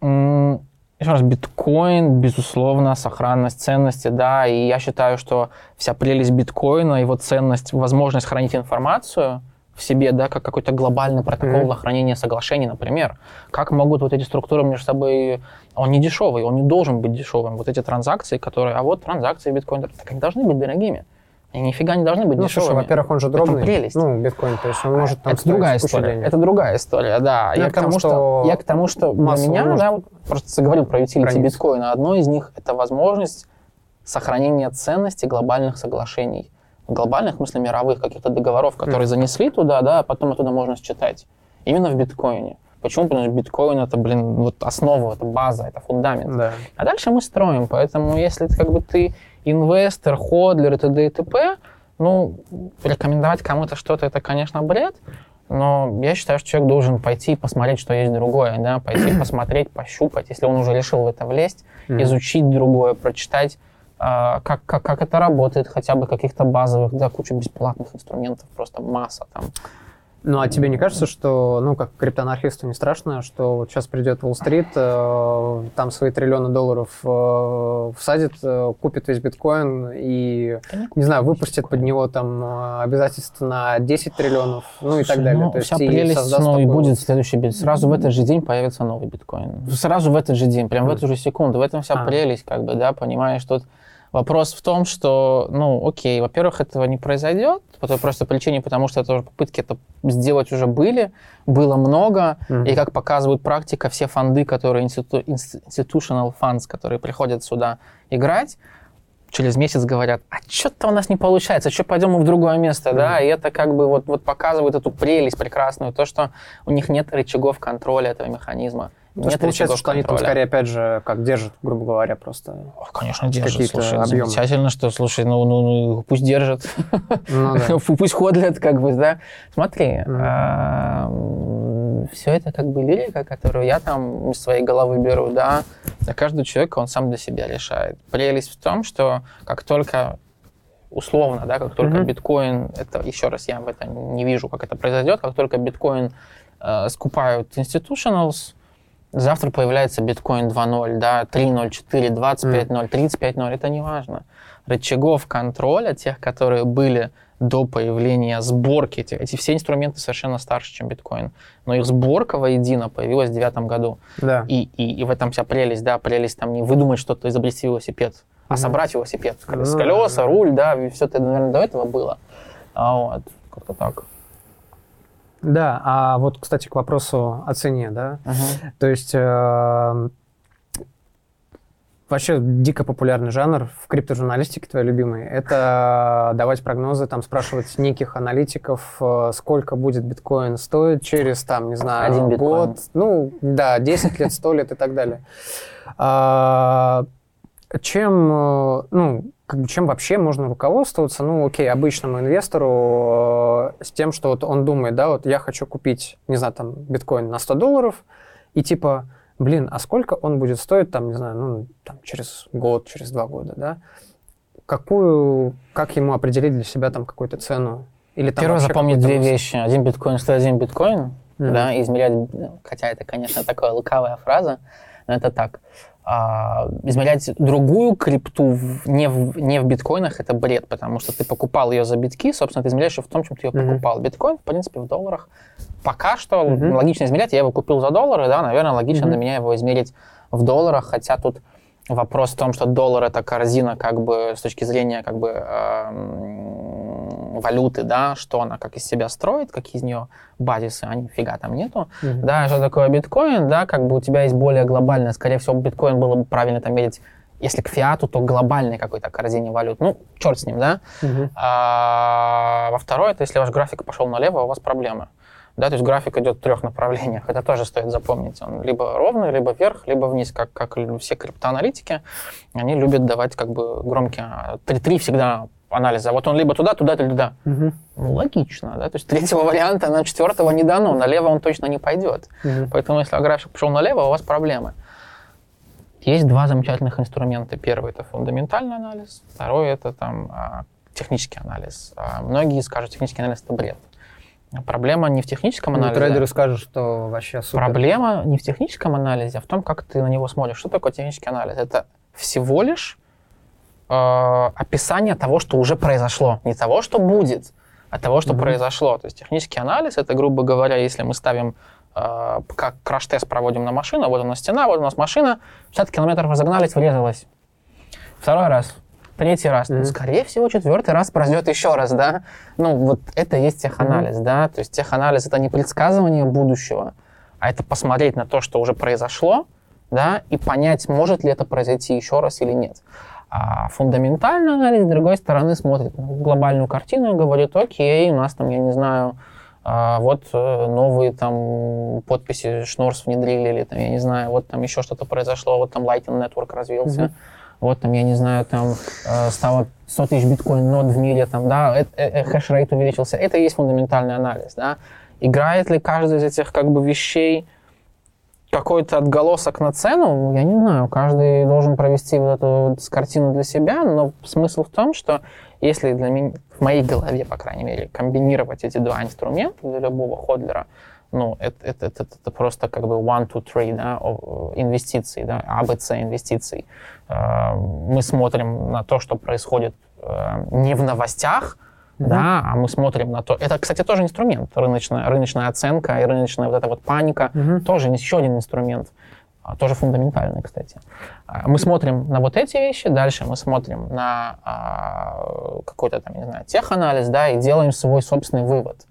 еще раз, биткоин, безусловно, сохранность ценности, да, и я считаю, что вся прелесть биткоина, его ценность, возможность хранить информацию в себе, да, как какой-то глобальный протокол mm-hmm. хранения соглашений, например. Как могут вот эти структуры между собой... Он не дешевый, он не должен быть дешевым. Вот эти транзакции, которые... А вот транзакции биткоина, так они должны быть дорогими. Они нифига не должны быть ну, дешевыми. Слушай, во-первых, он же дробный. Это прелесть. Ну, биткоин, то есть он может там Это другая история. Денег. Это другая история, да. Ну, я, к тому, что, что, я к тому, что для меня, может... да, вот просто заговорил про утилити биткоина. Одно из них — это возможность сохранения ценности глобальных соглашений. Глобальных, в смысле, мировых каких-то договоров, которые mm. занесли туда, да, а потом оттуда можно считать. Именно в биткоине. Почему? Потому что биткоин это, блин, вот основа, это база, это фундамент. Да. А дальше мы строим. Поэтому если как бы ты инвестор, ходлер и т.д. и т.п., ну, рекомендовать кому-то что-то, это, конечно, бред, но я считаю, что человек должен пойти и посмотреть, что есть другое, да, пойти [clears throat] посмотреть, пощупать, если он уже решил в это влезть, mm-hmm. изучить другое, прочитать, э, как, как, как это работает, хотя бы каких-то базовых, да, куча бесплатных инструментов, просто масса там. Ну, а тебе не кажется, что, ну, как криптоанархисту не страшно, что вот сейчас придет Уолл-стрит, э, там свои триллионы долларов э, всадит, э, купит весь биткоин и, не знаю, выпустит под него там э, обязательства на 10 триллионов, ну и так далее. Ну, То есть вся и прелесть, ну, такой... и будет следующий биткоин. Сразу в этот же день появится новый биткоин. Сразу в этот же день, прям в эту же секунду. В этом вся а. прелесть, как бы, да, понимаешь, тут... Вопрос в том, что, ну, окей, во-первых, этого не произойдет, по той простой причине, потому что это попытки это сделать уже были, было много, mm-hmm. и как показывает практика, все фонды, которые институ, institutional funds, которые приходят сюда играть, через месяц говорят, а что-то у нас не получается, что пойдем мы в другое место, mm-hmm. да, и это как бы вот, вот показывает эту прелесть прекрасную, то, что у них нет рычагов контроля этого механизма. То есть получается, что они тут скорее, опять же, как держат, грубо говоря, просто Конечно, держат. Слушай, объемы. замечательно, что, слушай, ну, ну, ну пусть держат. Ну, да. [laughs] пусть ходят, как бы, да. Смотри, mm. все это как бы лирика, которую я там из своей головы беру, да. За каждого человека он сам для себя решает. Прелесть в том, что как только условно, да, как только mm-hmm. биткоин, это еще раз я в этом не вижу, как это произойдет, как только биткоин э, скупают institutionals, Завтра появляется биткоин 2.0, да, 3.0, 4, 25.0, 35.0, это не важно. Рычагов контроля, тех, которые были до появления сборки, эти, эти все инструменты совершенно старше, чем биткоин. Но их сборка воедино появилась в девятом году. Да. И, и, и в этом вся прелесть, да, прелесть там не выдумать что-то, изобрести велосипед, а mm собрать велосипед. Mm-hmm. С колеса, mm руль, да, все это, наверное, до этого было. А вот, как-то так. Да, а вот, кстати, к вопросу о цене, да, uh-huh. то есть э, вообще дико популярный жанр в криптожурналистике, твой любимый, это давать прогнозы, там спрашивать неких аналитиков, э, сколько будет биткоин стоить через, там, не знаю, Один год, биткоин. ну, да, 10 лет, 100 лет и так далее. Чем, э, ну, как бы, чем вообще можно руководствоваться? Ну, окей, обычному инвестору э, с тем, что вот он думает, да, вот я хочу купить, не знаю, там, биткоин на 100 долларов, и типа, блин, а сколько он будет стоить, там, не знаю, ну, там, через год, через два года, да? Какую, как ему определить для себя там какую-то цену? Или там Первое запомнить две вещи. Один биткоин стоит один биткоин, mm-hmm. да, измерять, хотя это, конечно, такая лукавая фраза, но это так а, измерять другую крипту в, не, в, не в биткоинах, это бред, потому что ты покупал ее за битки, собственно, ты измеряешь ее в том, чем ты ее mm-hmm. покупал. Биткоин, в принципе, в долларах. Пока что mm-hmm. логично измерять, я его купил за доллары, да, наверное, логично mm-hmm. для меня его измерить в долларах, хотя тут вопрос в том, что доллар это корзина как бы с точки зрения как бы э, валюты, да, что она как из себя строит, какие из нее базисы, а нифига там нету. Mm-hmm. Да, что такое биткоин, да, как бы у тебя есть более глобальное, скорее всего, биткоин было бы правильно там мерить если к фиату, то глобальной какой-то корзине валют. Ну, черт с ним, да? Uh-huh. А, во второе, это если ваш график пошел налево, у вас проблемы. Да, то есть график идет в трех направлениях. Это тоже стоит запомнить. Он либо ровный, либо вверх, либо вниз, как, как все криптоаналитики. Они любят давать как бы громкие... 3-3 всегда анализа. Вот он либо туда, туда, или туда. Угу. Ну, логично, да? То есть третьего варианта на четвертого не дано, налево он точно не пойдет. Угу. Поэтому если график пошел налево, у вас проблемы. Есть два замечательных инструмента. Первый это фундаментальный анализ, второй это там а, технический анализ. А многие скажут, технический анализ это бред. Проблема не в техническом ну, анализе. Трейдеры скажут, что вообще супер. Проблема не в техническом анализе, а в том, как ты на него смотришь. Что такое технический анализ? Это всего лишь э, описание того, что уже произошло. Не того, что будет, а того, что mm-hmm. произошло. То есть технический анализ, это, грубо говоря, если мы ставим, э, как краш-тест проводим на машину, вот у нас стена, вот у нас машина, 50 километров разогнались, врезалась. Второй раз, третий раз. Mm-hmm. Ну, скорее всего, четвертый раз произойдет еще раз, да? Ну, вот это и есть теханализ, mm-hmm. да? То есть теханализ — это не предсказывание будущего, а это посмотреть на то, что уже произошло, да, и понять, может ли это произойти еще раз или нет. А фундаментальный анализ, с другой стороны, смотрит на глобальную картину и говорит, окей, у нас там, я не знаю, а, вот э, новые там подписи Шнорс внедрили, или там, я не знаю, вот там еще что-то произошло, вот там Lightning Network развился, mm-hmm. вот там, я не знаю, там э, стало 100 тысяч биткоин нод в мире, там, да, э, хэш-рейт увеличился. Это и есть фундаментальный анализ, да. Играет ли каждый из этих как бы вещей какой-то отголосок на цену, я не знаю, каждый должен провести вот эту вот картину для себя, но смысл в том, что если для меня, в моей голове, по крайней мере, комбинировать эти два инструмента для любого ходлера, ну, это, это, это, это просто как бы one, two, three, да, инвестиций, да, ABC а, инвестиций. Мы смотрим на то, что происходит э, не в новостях. Да, а мы смотрим на то. Это, кстати, тоже инструмент. Рыночная, рыночная оценка и рыночная вот эта вот паника mm-hmm. тоже еще один инструмент. А, тоже фундаментальный, кстати. А, мы смотрим на вот эти вещи, дальше мы смотрим на а, какой-то там, не знаю, теханализ, да, и делаем свой собственный вывод.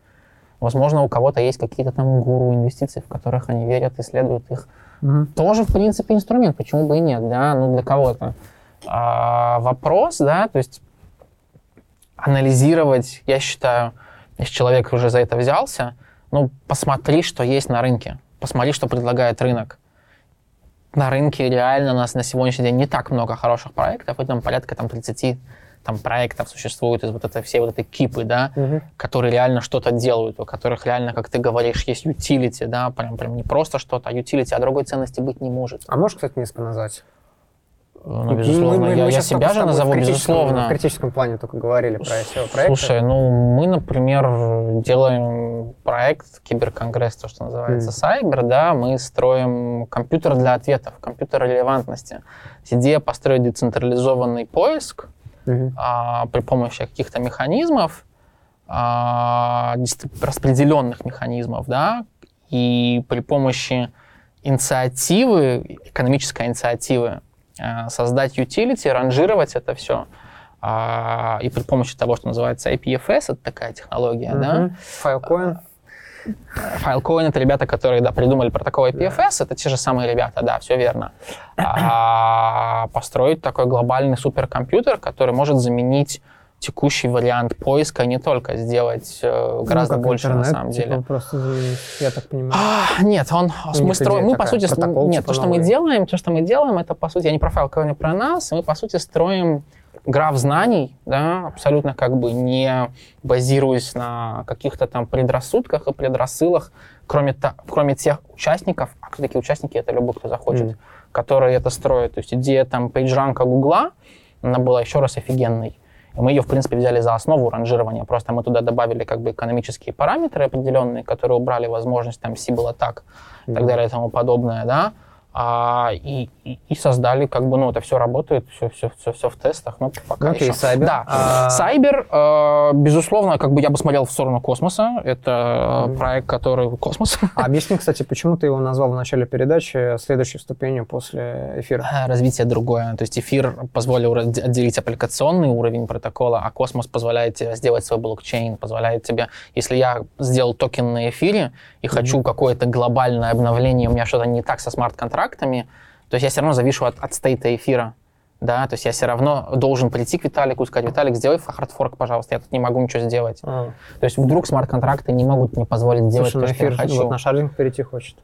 Возможно, у кого-то есть какие-то там гуру инвестиций, в которых они верят, исследуют их. Mm-hmm. Тоже, в принципе, инструмент, почему бы и нет, да, ну для кого-то. А, вопрос, да, то есть анализировать, я считаю, если человек уже за это взялся, ну, посмотри, что есть на рынке, посмотри, что предлагает рынок. На рынке реально у нас на сегодняшний день не так много хороших проектов, и там порядка там 30 там проектов существует из вот этой все вот этой кипы, да, угу. которые реально что-то делают, у которых реально, как ты говоришь, есть utility, да, прям, прям не просто что-то, а utility, а другой ценности быть не может. А можешь, кстати, несколько назвать? Ну, безусловно. Мы, мы, я, мы я себя же назову, безусловно. В критическом плане только говорили про эти проекты. Слушай, ну, мы, например, делаем проект Киберконгресс, то, что называется mm. Cyber, да, мы строим компьютер для ответов, компьютер релевантности. Идея построить децентрализованный поиск mm-hmm. а, при помощи каких-то механизмов, а, распределенных механизмов, да, и при помощи инициативы, экономической инициативы, создать utility, ранжировать это все. А, и при помощи того, что называется IPFS, это такая технология, mm-hmm. да? Filecoin. Filecoin — это ребята, которые, да, придумали протокол IPFS, yeah. это те же самые ребята, да, все верно. А, построить такой глобальный суперкомпьютер, который может заменить текущий вариант поиска не только сделать э, ну, гораздо больше интернет, на самом типа, деле. Просто, я так понимаю. А, нет, он мы строим, мы по сути, протокол, нет, типа то, что новый. мы делаем, то, что мы делаем, это по сути, я не про файл, не про нас, мы по сути строим граф знаний, да, абсолютно как бы не базируясь на каких-то там предрассудках и предрассылах, кроме, та, кроме тех участников, а кто такие участники, это любой, кто захочет, mm. которые это строят. То есть идея там пейджранка Гугла, она была еще раз офигенной. Мы ее, в принципе, взяли за основу ранжирования. Просто мы туда добавили как бы экономические параметры определенные, которые убрали возможность там си было так и так далее и тому подобное, да а, и, и, и создали, как бы, ну, это все работает, все, все, все, все в тестах, ну, пока okay, еще. Сайбер. Да, а... Сайбер, э, безусловно, как бы я бы смотрел в сторону космоса, это mm. проект, который космос. А объясни, кстати, почему ты его назвал в начале передачи следующей ступенью после эфира? Э, развитие другое, то есть эфир позволил отделить аппликационный уровень протокола, а космос позволяет тебе сделать свой блокчейн, позволяет тебе, если я сделал токен на эфире и mm-hmm. хочу какое-то глобальное обновление, у меня что-то не так со смарт-контрактом, контрактами, то есть я все равно завишу от, от стейта эфира. Да, то есть я все равно должен прийти к Виталику и сказать, Виталик, сделай хардфорк, пожалуйста, я тут не могу ничего сделать. А. То есть вдруг смарт-контракты не могут мне позволить сделать Слушай, то, что эфир, я хочу. Вот на шардинг перейти хочет.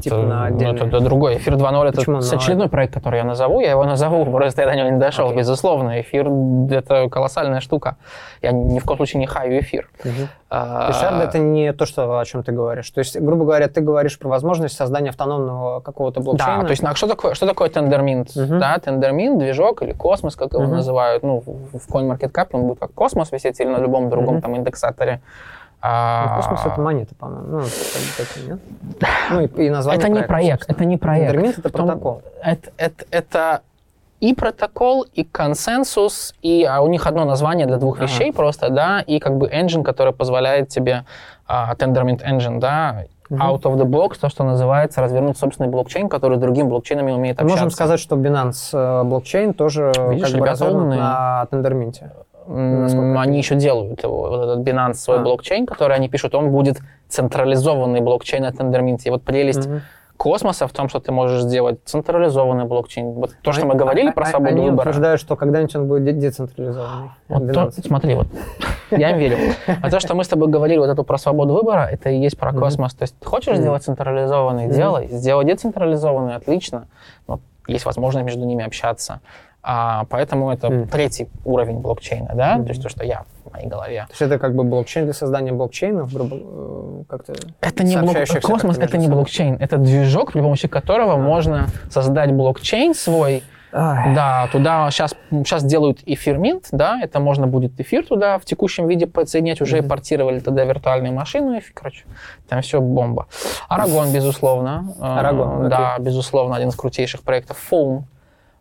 Типа это, на отдельный... Ну, это, это другой. Эфир 2.0 это Почему? очередной проект, который я назову. Я его назову, [laughs] просто я до него не дошел, okay. безусловно. Эфир — это колоссальная штука. Я ни в коем случае не хаю эфир. Uh-huh. А, то есть это не то, что, о чем ты говоришь. То есть, грубо говоря, ты говоришь про возможность создания автономного какого-то блокчейна. Да, то есть, ну, что такое, что такое Tendermint? Uh-huh. Да, Tendermint, движок или космос, как его uh-huh. называют. Ну, в CoinMarketCap он будет как космос висеть или на любом другом uh-huh. там индексаторе. А... Ну, космос это монета, по-моему. Ну, это, нет? Ну, и, и название Это не проект, это не проект. Интермит это протокол. Это, это, это и протокол, и консенсус, и а у них одно название для двух ага. вещей просто, да, и как бы engine, который позволяет тебе, uh, Tendermint Engine, да, out of the box, то, что называется, развернуть собственный блокчейн, который с другими блокчейнами умеет общаться. Можем сказать, что Binance э, блокчейн тоже Видишь, как бы развернут на Tendermint они еще делают его, вот этот Binance свой а. блокчейн, который они пишут, он будет централизованный блокчейн от Tendermint. И вот прелесть угу. космоса в том, что ты можешь сделать централизованный блокчейн. Вот то, что мы говорили а, про свободу они выбора. Они утверждают, что когда-нибудь он будет децентрализованный. Вот то, смотри, вот я им верю. А то, что мы с тобой говорили вот эту про свободу выбора, это и есть про космос. То есть хочешь сделать централизованный, делай. Сделай децентрализованный, отлично. Но есть возможность между ними общаться. А, поэтому это mm. третий уровень блокчейна, да, mm. то есть то, что я в моей голове. То есть это как бы блокчейн для создания блокчейнов, грубо э, как-то Это не блок... космос, это не блокчейн, это движок, при помощи которого mm. можно создать блокчейн свой. Ай. Да, туда сейчас, сейчас делают Ethermint, да, это можно будет эфир туда в текущем виде подсоединять, уже mm-hmm. портировали тогда виртуальную машину, эфир, короче, там все бомба. Арагон, безусловно. Арагон, э, Да, безусловно, один из крутейших проектов. Foam,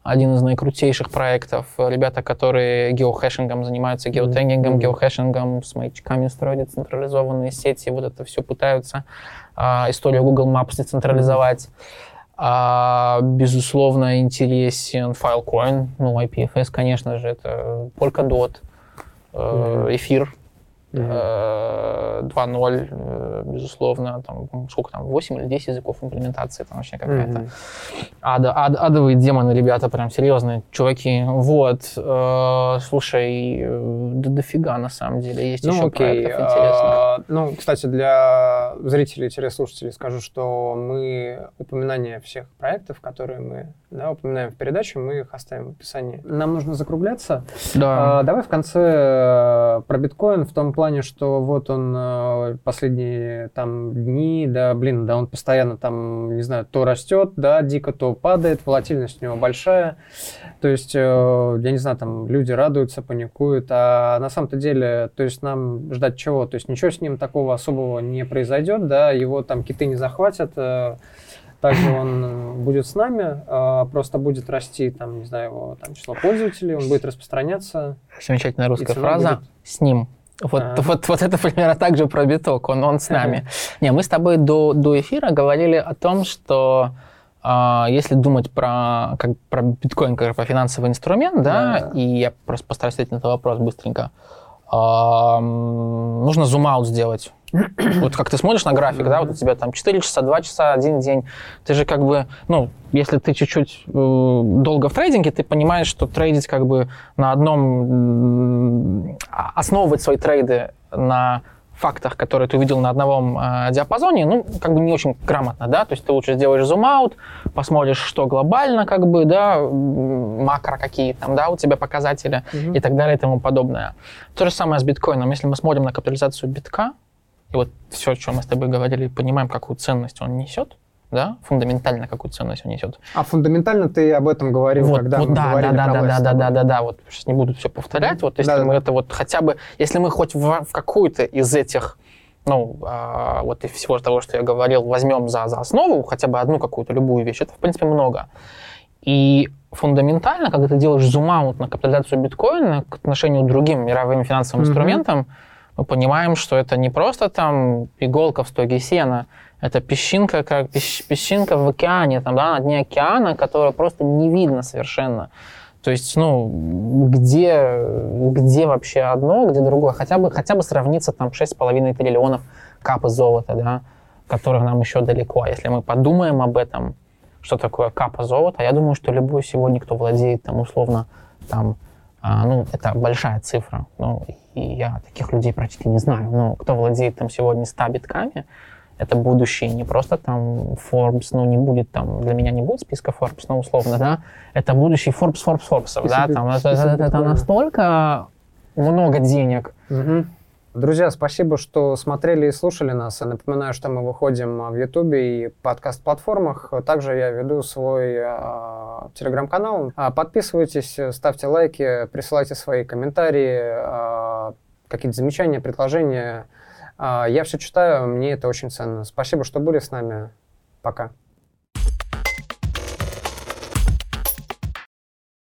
один из наикрутейших проектов. Ребята, которые геохэшингом занимаются, геотегингом, mm-hmm. геохэшингом, с маячками строят децентрализованные сети, вот это все пытаются. А, историю Google Maps децентрализовать. Mm-hmm. А, безусловно, интересен Filecoin, ну, IPFS, конечно же, это Polkadot, mm-hmm. эфир, Mm-hmm. 2.0, э, безусловно, там, сколько там, 8 или 10 языков имплементации, там вообще какая-то ада, ад, адовые демоны, ребята, прям серьезные чуваки. Вот, э, слушай, да дофига на самом деле, есть ну, еще окей. проектов интересных. А, ну, кстати, для зрителей-слушателей скажу, что мы упоминание всех проектов, которые мы да, упоминаем в передаче, мы их оставим в описании. Нам нужно закругляться. Да. А, давай в конце э, про биткоин в том плане, что вот он э, последние там дни, да, блин, да, он постоянно там, не знаю, то растет, да, дико, то падает, волатильность у него большая. То есть, э, я не знаю, там люди радуются, паникуют, а на самом-то деле, то есть нам ждать чего? То есть ничего с ним такого особого не произойдет, да, его там киты не захватят, также он э, будет с нами, а, просто будет расти, там, не знаю, его там, число пользователей, он будет распространяться. Замечательная русская фраза. Будет... С ним. Вот, а. вот, вот это [laughs] примерно так же про биток, он, он с нами. Не, мы с тобой до, до эфира говорили о том, что а, если думать про, как, про биткоин как про финансовый инструмент, да, и я просто постараюсь ответить на этот вопрос быстренько, а, нужно зум-аут сделать вот как ты смотришь на график, да, вот у тебя там 4 часа, 2 часа, один день. Ты же как бы, ну, если ты чуть-чуть э, долго в трейдинге, ты понимаешь, что трейдить как бы на одном, э, основывать свои трейды на фактах, которые ты увидел на одном э, диапазоне, ну, как бы не очень грамотно, да, то есть ты лучше сделаешь зум-аут, посмотришь, что глобально, как бы, да, макро какие там, да, у тебя показатели mm-hmm. и так далее и тому подобное. То же самое с биткоином. Если мы смотрим на капитализацию битка, и вот все, о чем мы с тобой говорили, понимаем, какую ценность он несет, да, фундаментально какую ценность он несет. А фундаментально ты об этом говорил, вот, когда вот, мы да, говорили да, про да, да, да, да, да, да, вот сейчас не буду все повторять, вот если да, мы да. это вот хотя бы, если мы хоть в, в какую-то из этих ну, а, вот из всего того, что я говорил, возьмем за, за основу хотя бы одну какую-то любую вещь, это, в принципе, много. И фундаментально, когда ты делаешь зум-аут на капитализацию биткоина к отношению к другим мировым финансовым mm-hmm. инструментам, мы понимаем, что это не просто там иголка в стоге сена, это песчинка, как песчинка в океане, там, да, на дне океана, которая просто не видно совершенно. То есть, ну, где, где вообще одно, где другое? Хотя бы, хотя бы сравниться там 6,5 триллионов капы золота, да, которых нам еще далеко. А если мы подумаем об этом, что такое капа золота, я думаю, что любой сегодня, кто владеет там условно там а, ну, это большая цифра. Ну, и я таких людей практически не знаю. Но кто владеет там сегодня 100 битками, это будущее не просто там Forbes, ну не будет там, для меня не будет списка Forbes, ну условно, да, это будущий Forbes, Forbes, Forbes, да, там это, это, это настолько много денег. Угу. Друзья, спасибо, что смотрели и слушали нас. Я напоминаю, что мы выходим в YouTube и подкаст-платформах. Также я веду свой э, телеграм-канал. Подписывайтесь, ставьте лайки, присылайте свои комментарии, э, какие-то замечания, предложения. Э, я все читаю, мне это очень ценно. Спасибо, что были с нами. Пока.